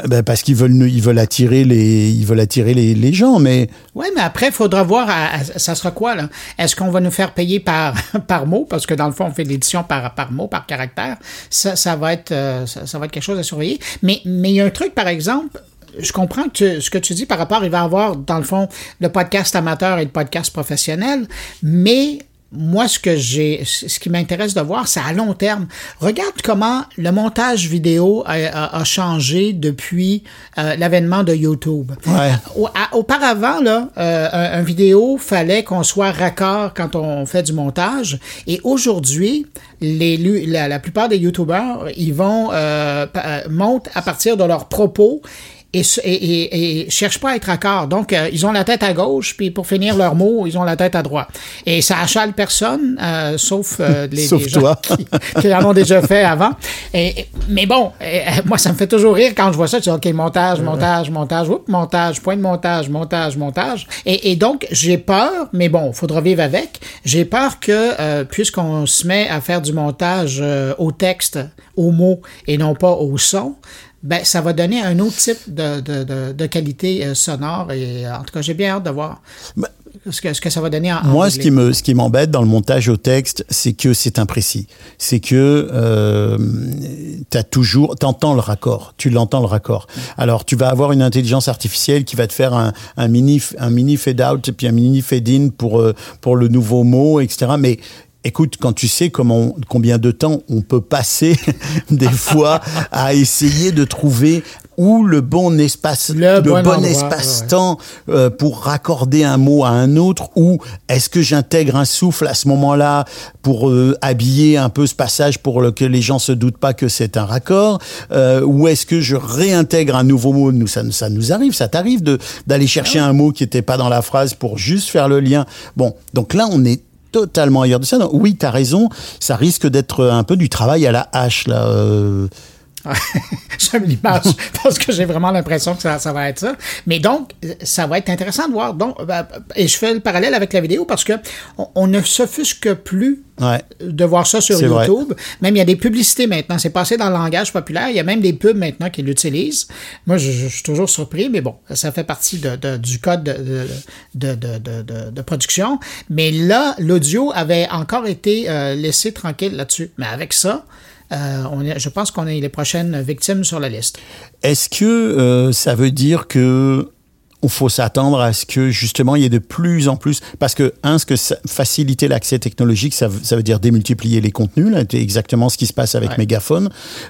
ben, parce qu'ils veulent ils veulent attirer les ils veulent attirer les, les gens mais Oui, mais après, il faudra voir, à- à- ça sera quoi, là? Est-ce qu'on va nous faire payer par, par mot? Parce que dans le fond, on fait l'édition par, par mot, par caractère. Ça, ça va être, ça, ça va être quelque chose à surveiller. Mais, mais il y a un truc, par exemple, je comprends que ce que tu dis par rapport, il va avoir, dans le fond, le podcast amateur et le podcast professionnel, mais moi, ce que j'ai, ce qui m'intéresse de voir, c'est à long terme. Regarde comment le montage vidéo a, a- a changé depuis euh, l'avènement de YouTube. Ouais. Auparavant, là, euh, un, un vidéo, fallait qu'on soit raccord quand on fait du montage. Et aujourd'hui, les, la, la plupart des YouTubers, ils vont euh, euh, montent à partir de leurs propos. Et, et, et, et cherchent pas à être raccord. Donc, euh, ils ont la tête à gauche, puis pour finir leurs mots, ils ont la tête à droite. Et ça achale personne, euh, sauf euh, les, Sauf les gens toi. qui, qui en ont déjà fait avant. Et, mais bon, euh, moi, ça me fait toujours rire quand je vois ça. Tu dis, OK, montage, montage, montage, oups, montage, point de montage, montage, montage. Et, et donc, j'ai peur, mais bon, faudra vivre avec. J'ai peur que, euh, puisqu'on se met à faire du montage euh, au texte, aux mots, et non pas au son, ben, ça va donner un autre type de, de, de, de qualité euh, sonore. Et euh, en tout cas, j'ai bien hâte de voir ce, que, ce que ça va donner en en moi ce anglais. qui me ce qui m'embête dans le montage au texte c'est que c'est imprécis c'est que euh, t'as toujours t'entends le raccord tu l'entends le raccord alors tu vas avoir une intelligence artificielle qui va te faire un, un mini un mini fade out et puis un mini fade in pour euh, pour le nouveau mot etc mais Écoute, quand tu sais comment, combien de temps on peut passer des fois à essayer de trouver où le bon espace, Le bon espace-temps euh, pour raccorder un mot à un autre, ou est-ce que j'intègre un souffle à ce moment-là pour euh, habiller un peu ce passage pour que les gens se doutent pas que c'est un raccord, euh, ou est-ce que je réintègre un nouveau mot? Nous, ça, ça nous arrive, ça t'arrive de d'aller chercher un mot qui était pas dans la phrase pour juste faire le lien. Bon, donc là, on est totalement ailleurs de ça. Oui, tu as raison, ça risque d'être un peu du travail à la hache là. euh. J'aime l'image parce que j'ai vraiment l'impression que ça, ça va être ça. Mais donc, ça va être intéressant de voir. Donc, euh, et je fais le parallèle avec la vidéo parce que on, on ne s'offusque plus Ouais. de voir ça sur vrai. YouTube. Même il y a des publicités maintenant. C'est passé dans le langage populaire. Il y a même des pubs maintenant qui l'utilisent. Moi, je, je suis toujours surpris, mais bon, ça fait partie de, de- du code de, de, de, de, de- de production. Mais là, l'audio avait encore été euh, laissé tranquille là-dessus. Mais avec ça, euh, on est- je pense qu'on est les prochaines victimes sur la liste. Est-ce que euh, ça veut dire que il faut s'attendre à ce que justement il y ait de plus en plus parce que un ce que ça- faciliter l'accès technologique ça, veut- ça veut dire démultiplier les contenus là c'est exactement ce qui se passe avec Ouais. Megaphone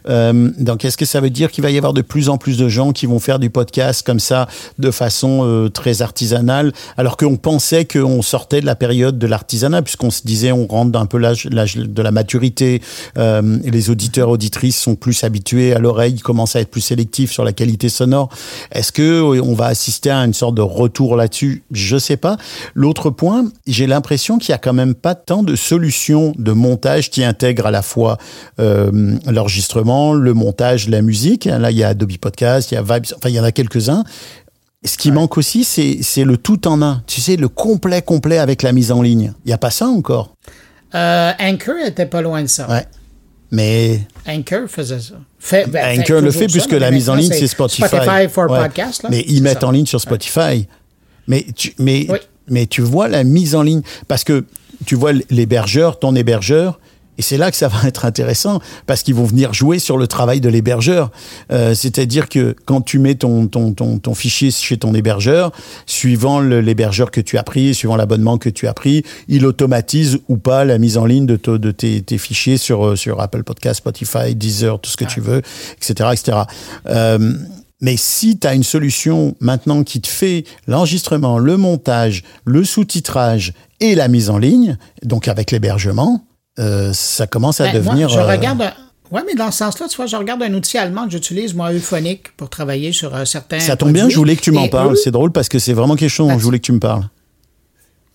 Euh, donc est-ce que ça veut dire qu'il va y avoir de plus en plus de gens qui vont faire du podcast comme ça de façon euh, très artisanale alors qu'on pensait qu'on sortait de la période de l'artisanat puisqu'on se disait on rentre un peu l'âge l'âge de la maturité euh, et les auditeurs auditrices sont plus habitués à l'oreille commencent à être plus sélectifs sur la qualité sonore est-ce que euh, on va assister à une sorte de retour là-dessus Je sais pas. L'autre point, j'ai l'impression qu'il y a quand même pas tant de solutions de montage qui intègrent à la fois euh, l'enregistrement, le montage, la musique. Là, il y a Adobe Podcast, il y a Vibes, enfin il y en a quelques-uns. Ce qui manque aussi, c'est c'est le tout en un. Tu sais, le complet complet avec la mise en ligne. Il y a pas ça encore? Euh, Anchor était pas loin de ça. Ouais. Mais Anchor faisait ça. Fait, ben, Anchor le fait ça, puisque la mise en ligne c'est Spotify. Spotify for Ouais. podcast. Là. Mais ils mettent ça. en ligne sur Spotify. Mais tu, mais, Oui. mais tu vois la mise en ligne parce que tu vois l'hébergeur, ton hébergeur. Et c'est là que ça va être intéressant parce qu'ils vont venir jouer sur le travail de l'hébergeur. Euh, C'est-à-dire que quand tu mets ton, ton, ton, ton fichier chez ton hébergeur, suivant l'hébergeur que tu as pris, suivant l'abonnement que tu as pris, il automatise ou pas la mise en ligne de, de tes, tes fichiers sur, euh, sur Apple Podcast, Spotify, Deezer, tout ce que tu veux, etc. etc. Euh, mais si tu as une solution maintenant qui te fait l'enregistrement, le montage, le sous-titrage et la mise en ligne, donc avec l'hébergement, euh, ça commence à Ben, moi, devenir... je euh, regarde. un- Ouais, mais dans ce sens-là, tu vois, je regarde un outil allemand que j'utilise, moi, Euphonic, pour travailler sur euh, certains. ça tombe bien, je voulais que tu m'en parles. C'est drôle parce que c'est vraiment quelque chose dont Ah, je voulais que tu me parles.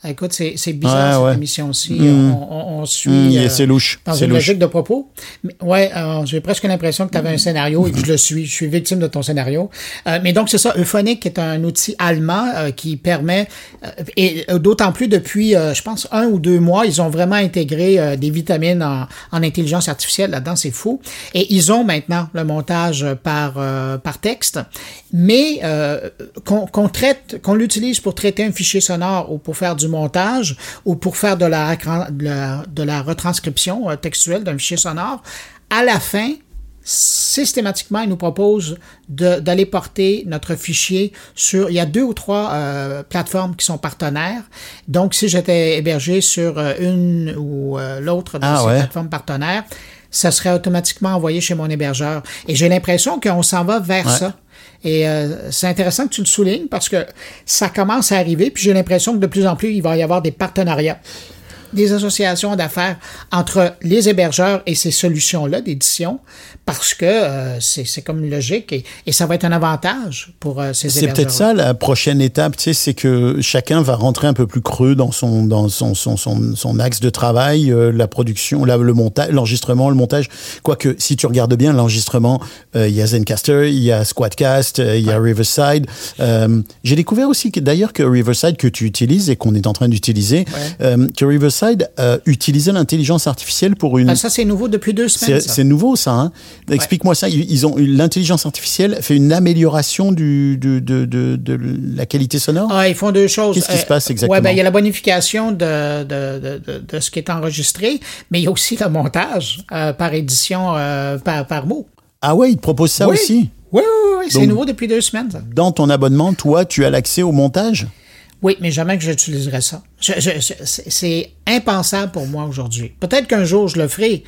Écoute, c'est bizarre Ouais, ouais. cette émission-ci. Mm. On, on- on suit Mm, euh, c'est louche, dans c'est une louche. logique de propos. Mais, ouais, euh, j'ai presque l'impression que tu avais un scénario et que je le suis. Je suis victime de ton scénario. Euh, mais donc c'est ça. Euphonic est un outil allemand euh, qui permet et d'autant plus depuis, je pense, un ou deux mois, ils ont vraiment intégré des vitamines en, en intelligence artificielle là-dedans. C'est fou. Et ils ont maintenant le montage par par texte, mais euh, qu'on traite, qu'on l'utilise pour traiter un fichier sonore ou pour faire du montage ou pour faire de la, de la, de la retranscription euh, textuelle d'un fichier sonore, à la fin, systématiquement, il nous propose de- d'aller porter notre fichier sur... Il y a deux ou trois euh, plateformes qui sont partenaires. Donc, si j'étais hébergé sur euh, une ou euh, l'autre de Ah ces ouais. plateformes partenaires, ça serait automatiquement envoyé chez mon hébergeur. Et j'ai l'impression qu'on s'en va vers Ouais. ça. Et euh, c'est intéressant que tu le soulignes parce que ça commence à arriver, puis j'ai l'impression que de plus en plus, il va y avoir des partenariats, des associations d'affaires entre les hébergeurs et ces solutions-là d'édition, parce que euh, c'est c'est comme logique et, et ça va être un avantage pour euh, ces C'est hébergeurs. peut-être ça la prochaine étape, tu sais, c'est que chacun va rentrer un peu plus creux dans son dans son son son, son axe de travail, euh, la production, la, le montage, l'enregistrement, le montage. Quoique, si tu regardes bien l'enregistrement, euh, il y a Zencaster, il y a Squadcast, il y a Riverside. J'ai découvert aussi que d'ailleurs que Riverside que tu utilises et qu'on est en train d'utiliser, que Riverside euh, utilisait l'intelligence artificielle pour une Ah, ça, c'est nouveau depuis deux semaines. c'est nouveau ça. Hein Explique-moi ça. Ils ont l'intelligence artificielle fait une amélioration du, de, de, de, de la qualité sonore? Ah, ils font deux choses. Qu'est-ce qui se passe Ouais, exactement? ben, il y a la bonification de, de, ce qui est enregistré, mais il y a aussi le montage euh, par édition, euh, par, par mot. Ah ouais, ils te proposent ça oui. aussi? Oui, oui, oui, c'est nouveau depuis deux semaines. ça. Dans ton abonnement, toi, tu as l'accès au montage? Oui, mais jamais que j'utiliserai ça. Je- je- je- c'est impensable pour moi aujourd'hui. Peut-être qu'un jour je le ferai,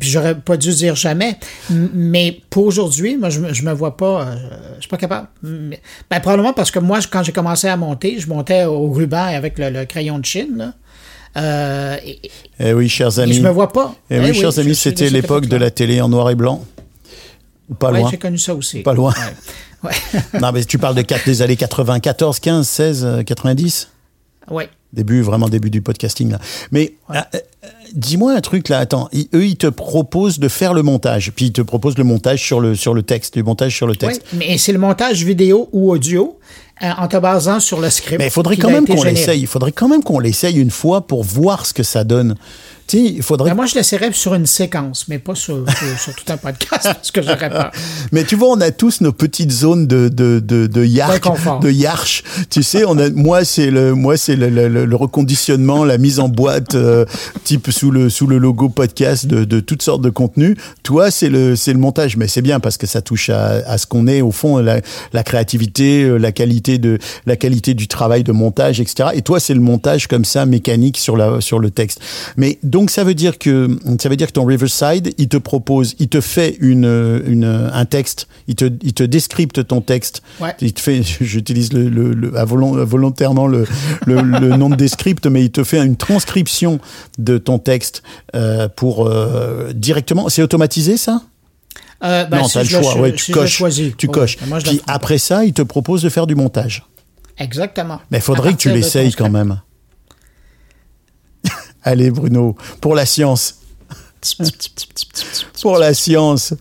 puis j'aurais pas dû dire jamais. Mais pour aujourd'hui, moi, je, me- je me vois pas. euh, je suis pas capable. Mais- Ben, probablement parce que moi, je- quand j'ai commencé à monter, je montais au ruban avec le, le crayon de Chine. Là. Euh, et, Eh oui, chers et amis. je me vois pas. Eh Eh oui, oui, chers je amis, c'était l'époque de la télé en noir et blanc. Pas Ouais, loin. j'ai connu ça aussi. Pas loin. Ouais. Ouais. non, mais tu parles de quatre- des années 94, 15, 16, euh, 90 ouais. Début, vraiment début du podcasting. Là. Mais euh, euh, dis-moi un truc là, attends. Ils- eux, ils te proposent de faire le montage. Puis ils te proposent le montage sur le, sur le texte, le montage sur le Oui, texte. mais c'est le montage vidéo ou audio euh, en te basant sur le script. Mais il faudrait quand même qu'on l'essaye. Il faudrait quand même qu'on l'essaye une fois pour voir ce que ça donne. Tu sais, il faudrait. Ben, moi, je l'essaierais sur une séquence, mais pas sur, sur, sur tout un podcast, parce que j'aurais peur. Mais tu vois, on a tous nos petites zones de de de de yark, de yarch. Tu sais, on a moi c'est le moi c'est le, le, le- le reconditionnement, la mise en boîte euh, type sous le sous le logo podcast de, de toutes sortes de contenus. Toi, c'est le c'est le montage, mais c'est bien parce que ça touche à, à ce qu'on est au fond, la, la créativité, euh, la qualité de la qualité du travail de montage, etc. Et toi, c'est le montage comme ça mécanique sur la sur le texte. Mais donc ça veut dire que ça veut dire que ton Riverside, il te propose, il te fait une, une un texte, il te il te descripte ton texte. Ouais. Il te fait, j'utilise le, le, le- à volon- volontairement le, le, le nom de descript, mais il te fait une transcription de ton texte euh, pour euh, directement. C'est automatisé ça? Euh, ben, Non, si t'as le choix. Ouais, tu coches. choisis. Tu Ouais, coches. moi, le Puis après ça, il te propose de faire du montage. Exactement. Mais il faudrait que tu l'essayes quand même. Allez Bruno, pour la science. Pour la science.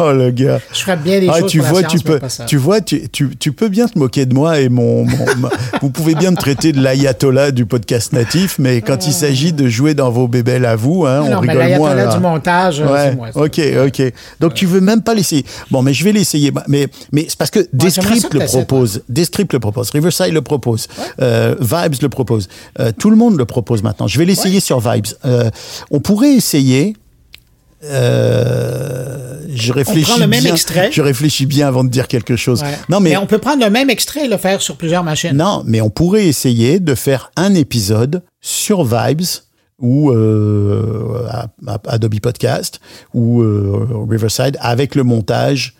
Oh le gars. Je ferais bien Ah, choses tu pour la vois, science, tu peux, tu vois, tu, tu, tu peux bien te moquer de moi et mon, vous pouvez bien me traiter de l'ayatollah du podcast natif, mais quand il s'agit de jouer dans vos bébelles à vous, hein, Non, on mais rigole moins. l'ayatollah du montage, euh, Ouais, c'est moi. ok, ok. Donc tu veux même pas l'essayer. Bon, mais je vais l'essayer. Bah, Mais, mais c'est parce que Descript le propose, Descript le propose, Riverside le propose, euh, Vibes le propose, Euh, tout le monde le propose maintenant. Je vais l'essayer sur Vibes. Euh, on pourrait essayer. Euh, je réfléchis prend le même bien. extrait. Je réfléchis bien avant de dire quelque chose. Ouais. Non, mais on peut prendre le même extrait et le faire sur plusieurs machines. non, mais on pourrait essayer de faire un épisode sur Vibes ou euh, Adobe Podcast ou euh, Riverside avec le montage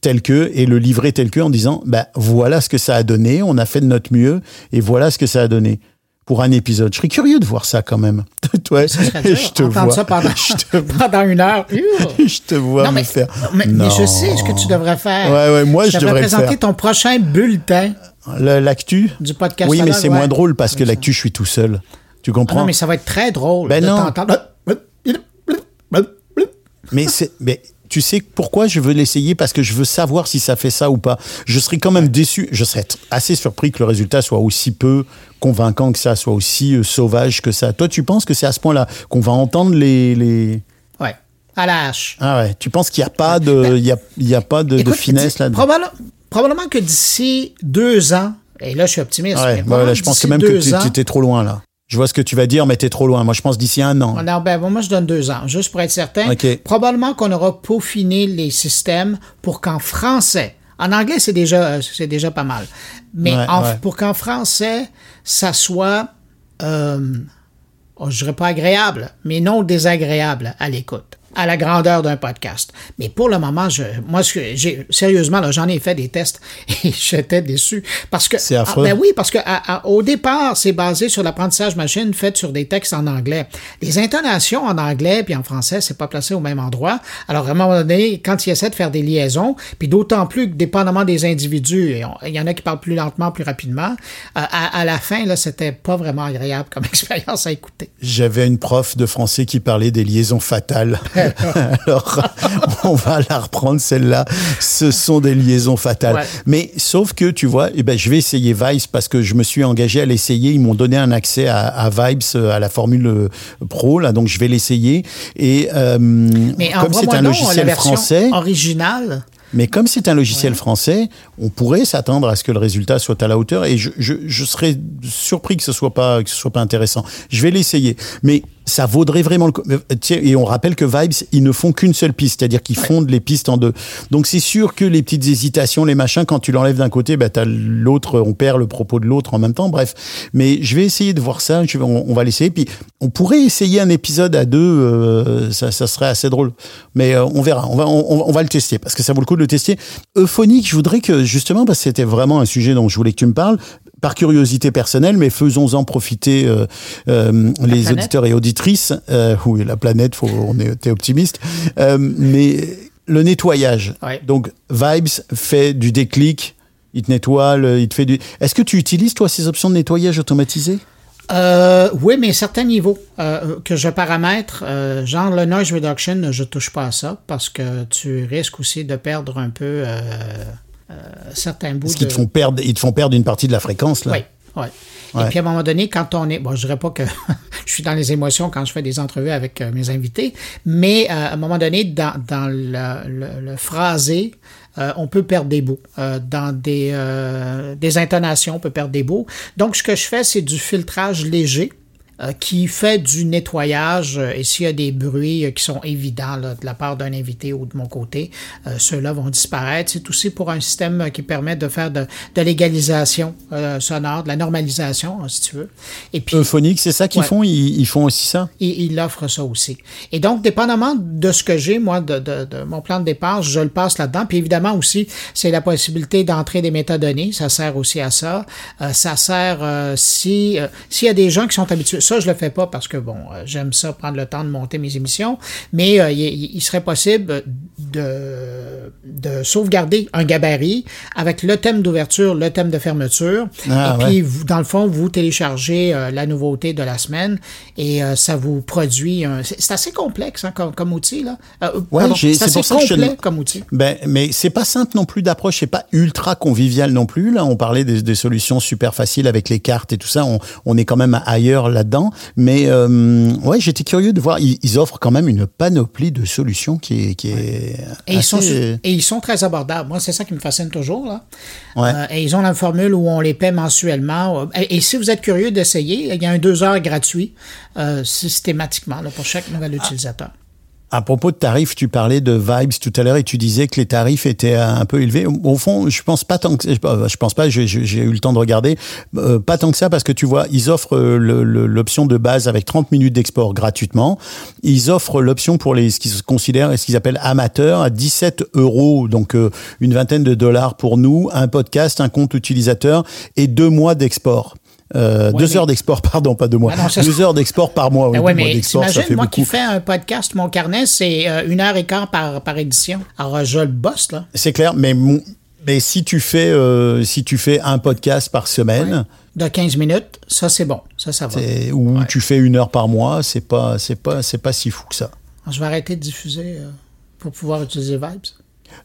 tel que et le livrer tel que en disant bah voilà ce que ça a donné, on a fait de notre mieux et voilà ce que ça a donné pour un épisode. Je serais curieux de voir ça quand même. Toi, je te vois. ça pendant, Je te, pendant une heure. Je te vois Non, me mais, faire. mais, je sais ce que tu devrais faire. Ouais, ouais, moi, je devrais devrais présenter faire. ton prochain bulletin Le- L'actu Du podcast Oui, mais c'est ouais. moins drôle parce que l'actu, je suis tout seul. Tu Ah comprends? non, mais ça va être très drôle Ben de non. Mais c'est, mais tu sais pourquoi je veux l'essayer Parce que je veux savoir si ça fait ça ou pas. Je serais quand même déçu. Je serais assez surpris que le résultat soit aussi peu convaincant que ça, soit aussi euh, sauvage que ça. Toi, tu penses que c'est à ce point-là qu'on va entendre les, les... Ouais. À la hache. Ah ouais. Tu penses qu'il n'y a pas de, il y a, y a pas de, de Écoute, finesse là. probable- probablement que d'ici deux ans, et là je suis optimiste, Ouais, mais ouais, probablement là, je pense que même que tu étais trop loin là. Je vois ce que tu vas dire, mais t'es trop loin. Moi, je pense d'ici un an. Non, ben, bon, moi, je donne deux ans, juste pour être certain. OK. Probablement qu'on aura peaufiné les systèmes pour qu'en français, en anglais, c'est déjà, c'est déjà pas mal, mais Ouais, en- ouais. pour qu'en français, ça soit, euh, oh, je dirais pas agréable, mais non désagréable à l'écoute, à la grandeur d'un podcast. Mais pour le moment, je, moi, j'ai, sérieusement, là, j'en ai fait des tests et j'étais déçu parce que, C'est affreux. Ah, ben oui, parce que à- à- au départ, c'est basé sur l'apprentissage machine fait sur des textes en anglais. Les intonations en anglais puis en français, c'est pas placé au même endroit. Alors, à un moment donné, quand il essaie de faire des liaisons, puis d'autant plus que dépendamment des individus, il y en a qui parlent plus lentement, plus rapidement, euh, à, à la fin, là, c'était pas vraiment agréable comme expérience à écouter. J'avais une prof de français qui parlait des liaisons fatales. Alors, on va la reprendre celle-là. Ce sont des liaisons fatales. Ouais. Mais sauf que, tu vois, eh ben, je vais essayer Vibes parce que je me suis engagé à l'essayer. Ils m'ont donné un accès à, à Vibes, euh, à la Formule euh, Pro, là, donc je vais l'essayer. Et euh, Mais comme c'est un logiciel français, originale. mais comme c'est un logiciel français, on pourrait s'attendre à ce que le résultat soit à la hauteur et je, je, je serais surpris que ce soit pas que ce soit pas intéressant. Je vais l'essayer, mais ça vaudrait vraiment le coup. Euh, Et on rappelle que Vibes, ils ne font qu'une seule piste, c'est-à-dire qu'ils fondent les pistes en deux. Donc c'est sûr que les petites hésitations, les machins, quand tu l'enlèves d'un côté, bah t'as l'autre, on perd le propos de l'autre en même temps. Bref, mais je vais essayer de voir ça. Je vais- on, on va l'essayer. Puis on pourrait essayer un épisode à deux. euh, ça, ça serait assez drôle. Mais euh, on verra. On va, on, on va le tester parce que ça vaut le coup de le tester. Euphonique, je voudrais que justement, parce que c'était vraiment un sujet dont je voulais que tu me parles. Par curiosité personnelle, mais faisons-en profiter euh, euh, les planète. auditeurs et auditrices. Euh, oui, la planète, faut, on est optimiste. Mais le nettoyage. Ouais. Donc, Vibes fait du déclic. Il te nettoie, le- il te fait du. Est-ce que tu utilises toi ces options de nettoyage automatisé? Euh, oui, mais certains niveaux euh, que je paramètre, euh, genre le noise reduction, je touche pas à ça parce que tu risques aussi de perdre un peu certains bouts qu'ils te font perdre, ils te font perdre une partie de la fréquence là? Oui, oui. Ouais. Et puis à un moment donné, quand on est, bon, je dirais pas que je suis dans les émotions quand je fais des entrevues avec euh, mes invités, mais euh, à un moment donné, dans, dans le, le- le phrasé, euh, on peut perdre des bouts. Euh, dans des, euh, des intonations, on peut perdre des bouts. Donc, ce que je fais, c'est du filtrage léger euh, qui fait du nettoyage. euh, et s'il y a des bruits euh, qui sont évidents là, de la part d'un invité ou de mon côté, euh, ceux-là vont disparaître. C'est aussi pour un système euh, qui permet de faire de, de l'égalisation euh, sonore, de la normalisation, hein, si tu veux. Et puis, Euphonique, c'est ça qu'ils Ouais. font? Ils, ils font aussi ça? Et il offre ça aussi. Et donc, dépendamment de ce que j'ai, moi, de, de- de mon plan de départ, je le passe là-dedans. Puis évidemment aussi, c'est la possibilité d'entrer des métadonnées. Ça sert aussi à ça. Euh, ça sert euh, si euh, s'il y a des gens qui sont habitués. Ça, je le fais pas parce que bon, euh, j'aime ça prendre le temps de monter mes émissions. Mais euh, il, il serait possible de, de sauvegarder un gabarit avec le thème d'ouverture, le thème de fermeture. Ah, et puis, vous- dans le fond, vous téléchargez euh, la nouveauté de la semaine et euh, ça vous produit un. C'est assez complexe hein, comme, comme outil, là. Ouais, c'est assez pour ça que je comme outil. Ben, mais c'est pas simple non plus d'approche, c'est pas ultra convivial non plus. Là, on parlait des, des solutions super faciles avec les cartes et tout ça. On, on est quand même ailleurs là-dedans. Mais euh, ouais, j'étais curieux de voir. Ils, ils offrent quand même une panoplie de solutions qui est, qui est Et, ils sont, assez- et ils sont très abordables. Moi, c'est ça qui me fascine toujours. Là. Ouais. Euh, et ils ont la formule où on les paie mensuellement. Et, et si vous êtes curieux d'essayer, il y a un deux heures gratuit euh, systématiquement là, pour chaque nouvel utilisateur. À propos de tarifs, tu parlais de Vibes tout à l'heure et tu disais que les tarifs étaient un peu élevés. Au fond, je pense pas tant que je pense pas. J'ai eu le temps de regarder, euh, pas tant que ça parce que tu vois, ils offrent euh, l'option de base avec 30 minutes d'export gratuitement. Ils offrent l'option pour les ce qu'ils considèrent ce qu'ils appellent amateurs à 17 euros, donc euh, une vingtaine de dollars pour nous, un podcast, un compte utilisateur et deux mois d'export. Euh, Ouais, deux mais- heures d'export, pardon, pas deux mois. Ah non, deux heures d'export par mois. Oui, ouais, deux mois mais d'export, ça fait moi beaucoup. qui fais un podcast, mon carnet, c'est euh, une heure et quart par, par édition. Alors, euh, je le bosse, là. C'est clair, mais Mais si tu fais, euh, si tu fais un podcast par semaine, De 15 minutes, ça c'est bon. Ça, ça va. ou Ouais. tu fais une heure par mois, c'est pas, c'est pas, c'est pas si fou que ça. Je vais arrêter de diffuser euh, pour pouvoir utiliser Vibes.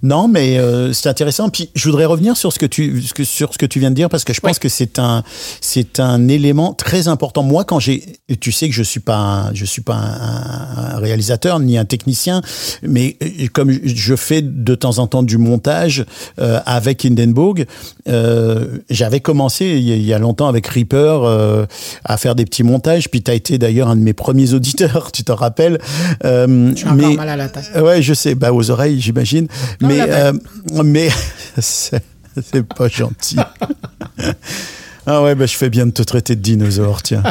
Non, mais euh, c'est intéressant. Puis je voudrais revenir sur ce que tu sur ce que tu viens de dire parce que je pense Oui. que c'est un c'est un élément très important. Moi, quand j'ai tu sais que je suis pas un, je suis pas un, un réalisateur ni un technicien, mais euh, comme je fais de temps en temps du montage euh, avec Hindenburg, euh, j'avais commencé il y a- longtemps avec Reaper euh, à faire des petits montages. Puis tu as été d'ailleurs un de mes premiers auditeurs, tu te rappelles. Euh, J'ai encore mal à la tête. Ouais, je sais, bah aux oreilles, j'imagine. Non, Mais euh, mais c'est pas gentil. Ah ouais, bah, je fais bien de te traiter de dinosaure, tiens.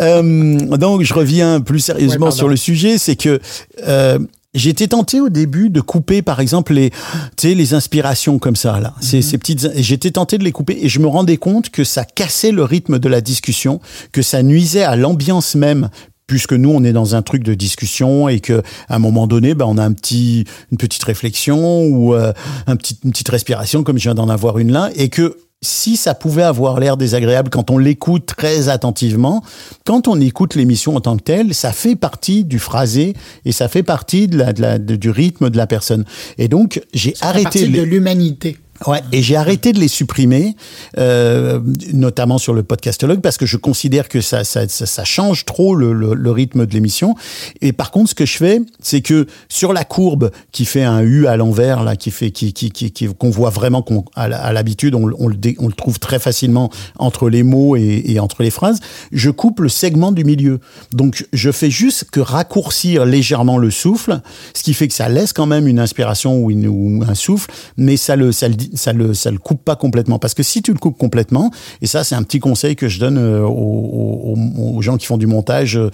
Euh, donc, je reviens plus sérieusement Ouais, sur le sujet, c'est que euh, j'étais tenté au début de couper, par exemple, les, tu sais, les inspirations comme ça, là. Mhm. Ces, ces petites, et j'étais tenté de les couper et je me rendais compte que ça cassait le rythme de la discussion, que ça nuisait à l'ambiance même puisque nous on est dans un truc de discussion et que à un moment donné ben on a un petit une petite réflexion ou euh, un petit une petite respiration comme je viens d'en avoir une là et que si ça pouvait avoir l'air désagréable quand on l'écoute très attentivement, quand on écoute l'émission en tant que telle, ça fait partie du phrasé et ça fait partie de la, de la- de- du rythme de la personne. Et donc, j'ai arrêté les- de l'humanité. Ouais, et j'ai arrêté de les supprimer, euh, notamment sur le podcastologue, parce que je considère que ça, ça, ça, ça change trop le, le, le rythme de l'émission. Et par contre, ce que je fais, c'est que sur la courbe qui fait un U à l'envers, là, qui fait, qui, qui, qui, qu'on voit vraiment qu'on, à l'habitude, on, on, le on le trouve très facilement entre les mots et, et entre les phrases. Je coupe le segment du milieu. Donc, je fais juste que raccourcir légèrement le souffle, ce qui fait que ça laisse quand même une inspiration ou, une, ou un souffle, mais ça le, ça le, ça le, ça le coupe pas complètement. Parce que si tu le coupes complètement, et ça, c'est un petit conseil que je donne euh, aux, aux- aux gens qui font du montage, euh,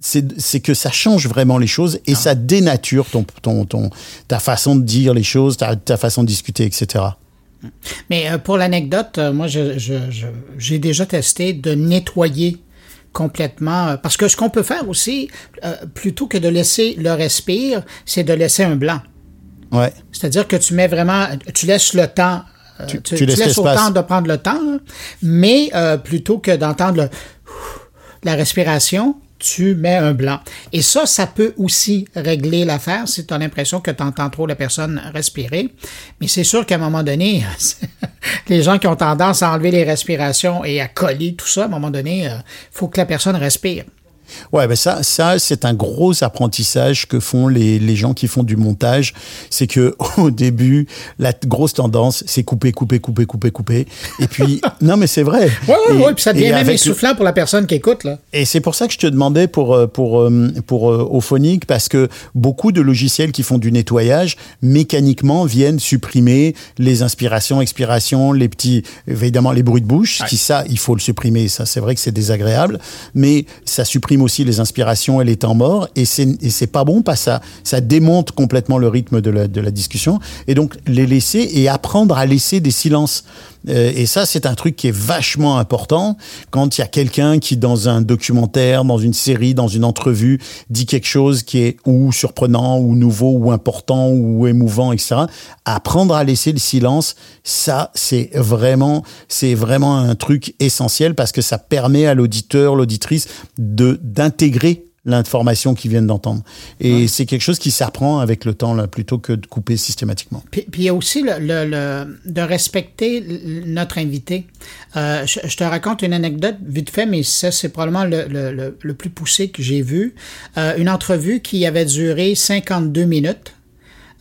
c'est c'est que ça change vraiment les choses et ça dénature ton, ton, ton, ta façon de dire les choses, ta, ta façon de discuter, etc. Mais euh, pour l'anecdote, euh, moi, je- je- je- j'ai déjà testé de nettoyer complètement. parce que ce qu'on peut faire aussi, euh, plutôt que de laisser le respire, c'est de laisser un blanc. Ouais. C'est-à-dire que tu mets vraiment, tu laisses le temps. euh, Tu- tu, tu laisses de prendre le temps, là, mais euh, plutôt que d'entendre le- la respiration, tu mets un blanc. Et ça, ça peut aussi régler l'affaire si tu as l'impression que tu entends trop la personne respirer. Mais c'est sûr qu'à un moment donné, les gens qui ont tendance à enlever les respirations et à coller tout ça, à un moment donné, il faut que la personne respire. Ouais, ben ça, ça c'est un gros apprentissage que font les, les gens qui font du montage. C'est que au début, la grosse tendance, c'est couper, couper, couper, couper, couper. Et puis, non, mais c'est vrai. Oui, oui, Et- oui, puis ça devient même essoufflant pour la personne qui écoute. Là. Et c'est pour ça que je te demandais pour euh, pour euh, pour euh, Auphonic parce que beaucoup de logiciels qui font du nettoyage mécaniquement viennent supprimer les inspirations, expirations, les petits évidemment les bruits de bouche. Qui ça, il faut le supprimer. Ça, c'est vrai que c'est désagréable, mais ça supprime aussi les inspirations et les temps morts. Et c'est pas bon parce que ça ça démonte complètement le rythme de la de la discussion. Et donc les laisser et apprendre à laisser des silences. Euh, et ça, c'est un truc qui est vachement important quand il y a quelqu'un qui, dans un documentaire, dans une série, dans une entrevue, dit quelque chose qui est ou surprenant, ou nouveau, ou important, ou émouvant, etc. Apprendre à laisser le silence, ça, c'est vraiment, c'est vraiment un truc essentiel parce que ça permet à l'auditeur, l'auditrice de d'intégrer l'information qu'ils viennent d'entendre. Et c'est quelque chose qui s'apprend avec le temps, là, plutôt que de couper systématiquement. Puis, puis il y a aussi le, le- le- de respecter notre invité. Euh, je, je te raconte une anecdote vite fait, mais ça, c'est probablement le, le- le- le plus poussé que j'ai vu. Euh, une entrevue qui avait duré 52 minutes.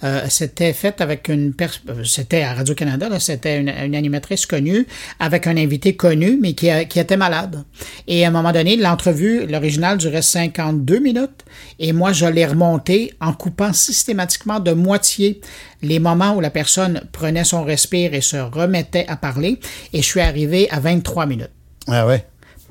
Euh, c'était fait avec une pers- euh, c'était à Radio Canada c'était une, animatrice connue avec un invité connu mais qui, qui était malade. Et à un moment donné, l'entrevue l'original durait 52 minutes et moi je l'ai remonté en coupant systématiquement de moitié les moments où la personne prenait son respire et se remettait à parler et je suis arrivé à 23 minutes Ah ouais?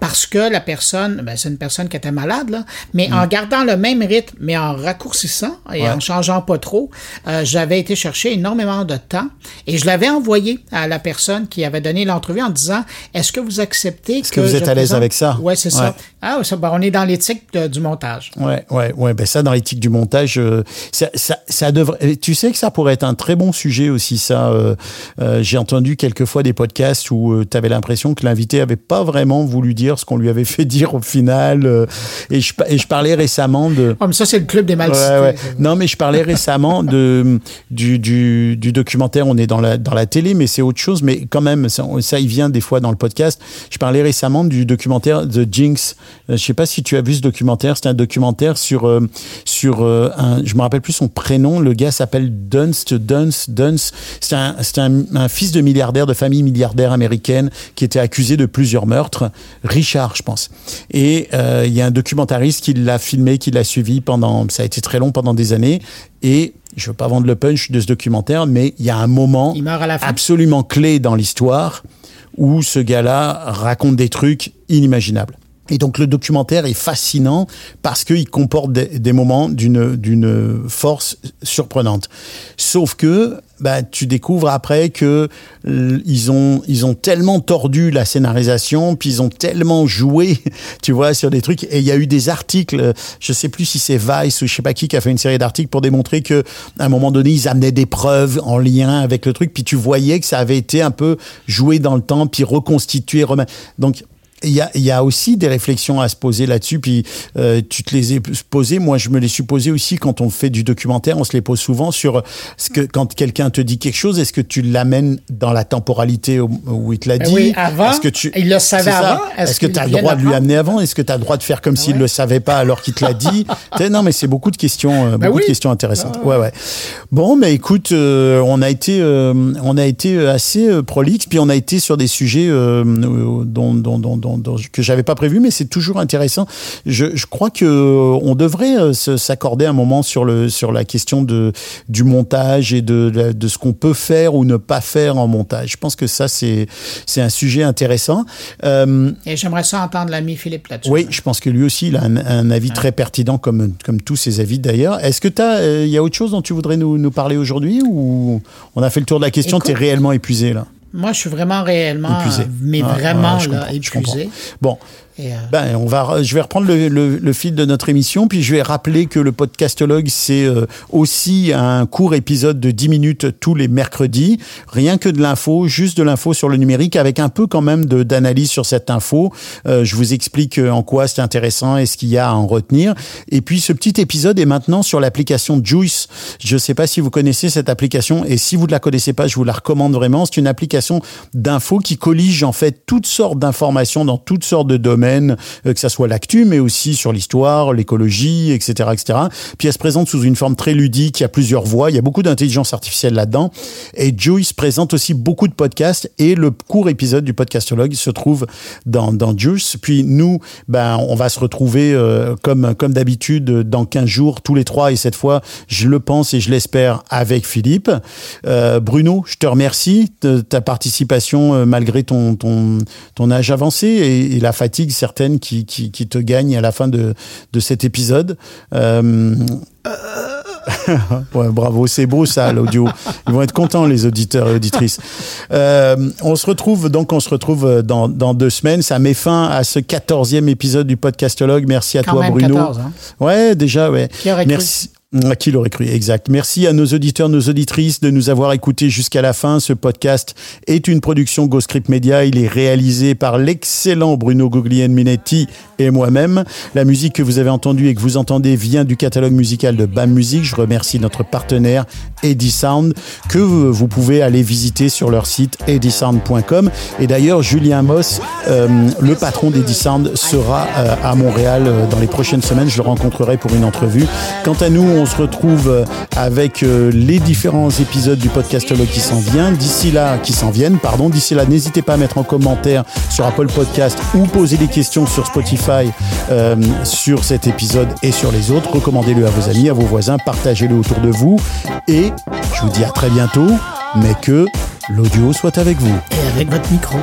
Parce que la personne, ben, c'est une personne qui était malade, là, mais en gardant le même rythme, mais en raccourcissant et Ouais. en changeant pas trop, euh, j'avais été chercher énormément de temps et je l'avais envoyé à la personne qui avait donné l'entrevue en disant Est-ce que vous acceptez Est-ce que vous êtes à l'aise avec ça? Ouais, c'est Ouais. ça. Ah, ça, ben, on est dans l'éthique du montage. Ouais, ouais, ouais. Ben ça, dans l'éthique du montage, euh, ça, ça, ça devrait. Tu sais que ça pourrait être un très bon sujet aussi. Ça, euh, j'ai entendu quelquefois des podcasts où tu avais l'impression que l'invité avait pas vraiment voulu dire ce qu'on lui avait fait dire au final. euh, et je et je parlais récemment de. Comme ça, c'est le club des mal Ouais, ouais. Non, mais je parlais récemment de du, du, du documentaire. On est dans la dans la télé, mais c'est autre chose. Mais quand même, ça, ça, il vient des fois dans le podcast. Je parlais récemment du documentaire The Jinx. Euh, je sais pas si tu as vu ce documentaire. C'est un documentaire sur euh, sur euh, un. Je me rappelle plus son prénom. Le gars s'appelle Dunst. Dunst. Dunst. C'est un c'est un, un fils de milliardaire de famille milliardaire américaine qui était accusé de plusieurs meurtres. Richard, je pense. Et euh, il y a un documentariste qui l'a filmé, qui l'a suivi pendant. Ça a été très long pendant des années. Et je veux pas vendre le punch de ce documentaire, mais il y a un moment absolument clé dans l'histoire où ce gars-là raconte des trucs inimaginables. Et donc le documentaire est fascinant parce qu'il comporte des, moments d'une d'une force surprenante. Sauf que bah, tu découvres après que euh, ils ont ils ont tellement tordu la scénarisation, puis ils ont tellement joué, tu vois, sur des trucs. Et il y a eu des articles, je sais plus si c'est Vice ou je sais pas qui qui a fait une série d'articles pour démontrer que à un moment donné ils amenaient des preuves en lien avec le truc, puis tu voyais que ça avait été un peu joué dans le temps, puis reconstitué. Donc il y, a, y a aussi des réflexions à se poser là-dessus, puis euh, tu te les ai posées. Moi, je me les suis posées aussi quand on fait du documentaire. On se les pose souvent sur ce que quand quelqu'un te dit quelque chose, est-ce que tu l'amènes dans la temporalité où, il te l'a Ben dit? oui, avant, Est-ce que tu il le savait avant, est-ce que tu as le droit de lui amener avant? Est-ce que tu as le droit de faire comme s'il ouais. le savait pas alors qu'il te l'a dit? Non, mais c'est beaucoup de questions, euh, Ben beaucoup oui. de questions intéressantes. Ouais, ouais. Bon, mais écoute, euh, on a été, euh, on a été assez euh, prolixe, puis on a été sur des sujets euh, dont, dont, dont, dont- dont- que j'avais pas prévu, mais c'est toujours intéressant. Je, je crois que euh, on devrait euh, s'accorder un moment sur le sur la question de du montage et de de, de ce qu'on peut faire ou ne pas faire en montage. Je pense que ça c'est c'est un sujet intéressant. Euh, Et j'aimerais ça entendre l'ami Philippe là-dessus. oui, je pense que lui aussi, il a un, un avis très pertinent, comme, comme tous ses avis d'ailleurs. Est-ce que il y a autre chose dont tu voudrais nous, nous parler aujourd'hui ou on a fait le tour de la question Tu es réellement épuisé là? Moi, je suis vraiment réellement, Épuisé. mais Ah, vraiment je là, épuisé. Bon, Ben, on va, je vais reprendre le, le- le fil de notre émission, puis je vais rappeler que le podcastologue, c'est euh, aussi un court épisode de 10 minutes tous les mercredis. Rien que de l'info, juste de l'info sur le numérique, avec un peu quand même d'analyse sur cette info. Euh, je vous explique euh, en quoi c'est intéressant et ce qu'il y a à en retenir. Et puis ce petit épisode est maintenant sur l'application Juice. Je ne sais pas si vous connaissez cette application, et si vous ne la connaissez pas, je vous la recommande vraiment. C'est une application d'info qui collige en fait toutes sortes d'informations dans toutes sortes de domaines, euh, que ça soit l'actu, mais aussi sur l'histoire, l'écologie, etc., etc. Puis elle se présente sous une forme très ludique. Il y a plusieurs voix. Il y a beaucoup d'intelligence artificielle là-dedans. Et Juice présente aussi beaucoup de podcasts. Et le court épisode du podcastologue se trouve dans, dans Juice. Puis nous, ben, on va se retrouver euh, comme, comme d'habitude dans 15 jours, tous les trois. Et cette fois, je le pense et je l'espère avec Philippe. Euh, Bruno, je te remercie de ta participation malgré ton, ton, ton âge avancé et la fatigue certaine qui, qui, qui te gagne à la fin de, de cet épisode. Euh, Ouais, bravo, c'est beau ça, l'audio. Ils vont être contents, les auditeurs et auditrices. Euh, on se retrouve, donc, on se retrouve dans, dans deux semaines. Ça met fin à ce quatorzième épisode du podcastologue. Merci à Quand toi, même Bruno. 14, hein. Ouais, déjà, ouais. Qui aurait cru? Merci. Ah, Qui l'aurait cru, exact. Merci à nos auditeurs, nos auditrices de nous avoir écoutés jusqu'à la fin. Ce podcast est une production GoScript Media. Il est réalisé par l'excellent Bruno Guglielminetti et moi-même. La musique que vous avez entendue et que vous entendez vient du catalogue musical de BAM Music. Je remercie notre partenaire Eddie Sound que vous pouvez aller visiter sur leur site eddiesound.com. Et d'ailleurs, Julien Moss, euh, le patron d'Eddie Sound, sera euh, à Montréal euh, dans les prochaines semaines. Je le rencontrerai pour une entrevue. Quant à nous, on se retrouve euh, avec euh, les différents épisodes du podcastologue qui s'en viennent. D'ici là, qui s'en viennent, pardon. D'ici là, n'hésitez pas à mettre en commentaire sur Apple Podcast ou poser des questions sur Spotify euh, sur cet épisode et sur les autres. Recommandez-le à vos amis, à vos voisins, partagez-le autour de vous. Et je vous dis à très bientôt, mais que l'audio soit avec vous. Et avec votre micro.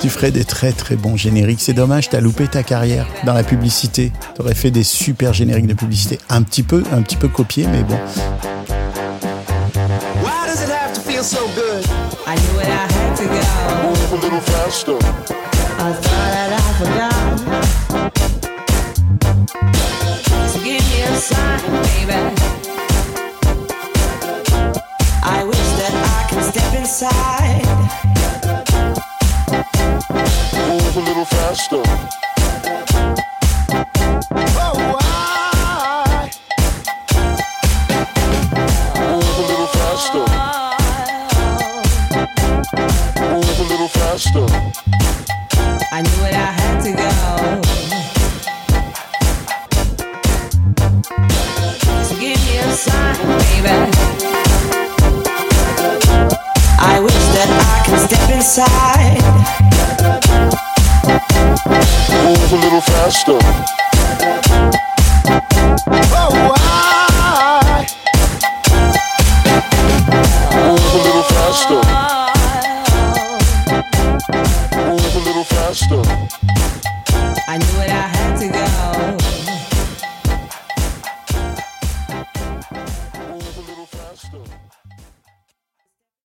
Tu ferais des très très bons génériques. C'est dommage, t'as loupé ta carrière dans la publicité. T'aurais fait des super génériques de publicité. Un petit peu, un petit peu copié, mais bon. Inside. Move a little faster. Oh, why? Move a little faster. Move a little faster. I knew it, I had to go. So give me a sign, baby. Step inside. Move a little faster. Oh, why? Move a little faster.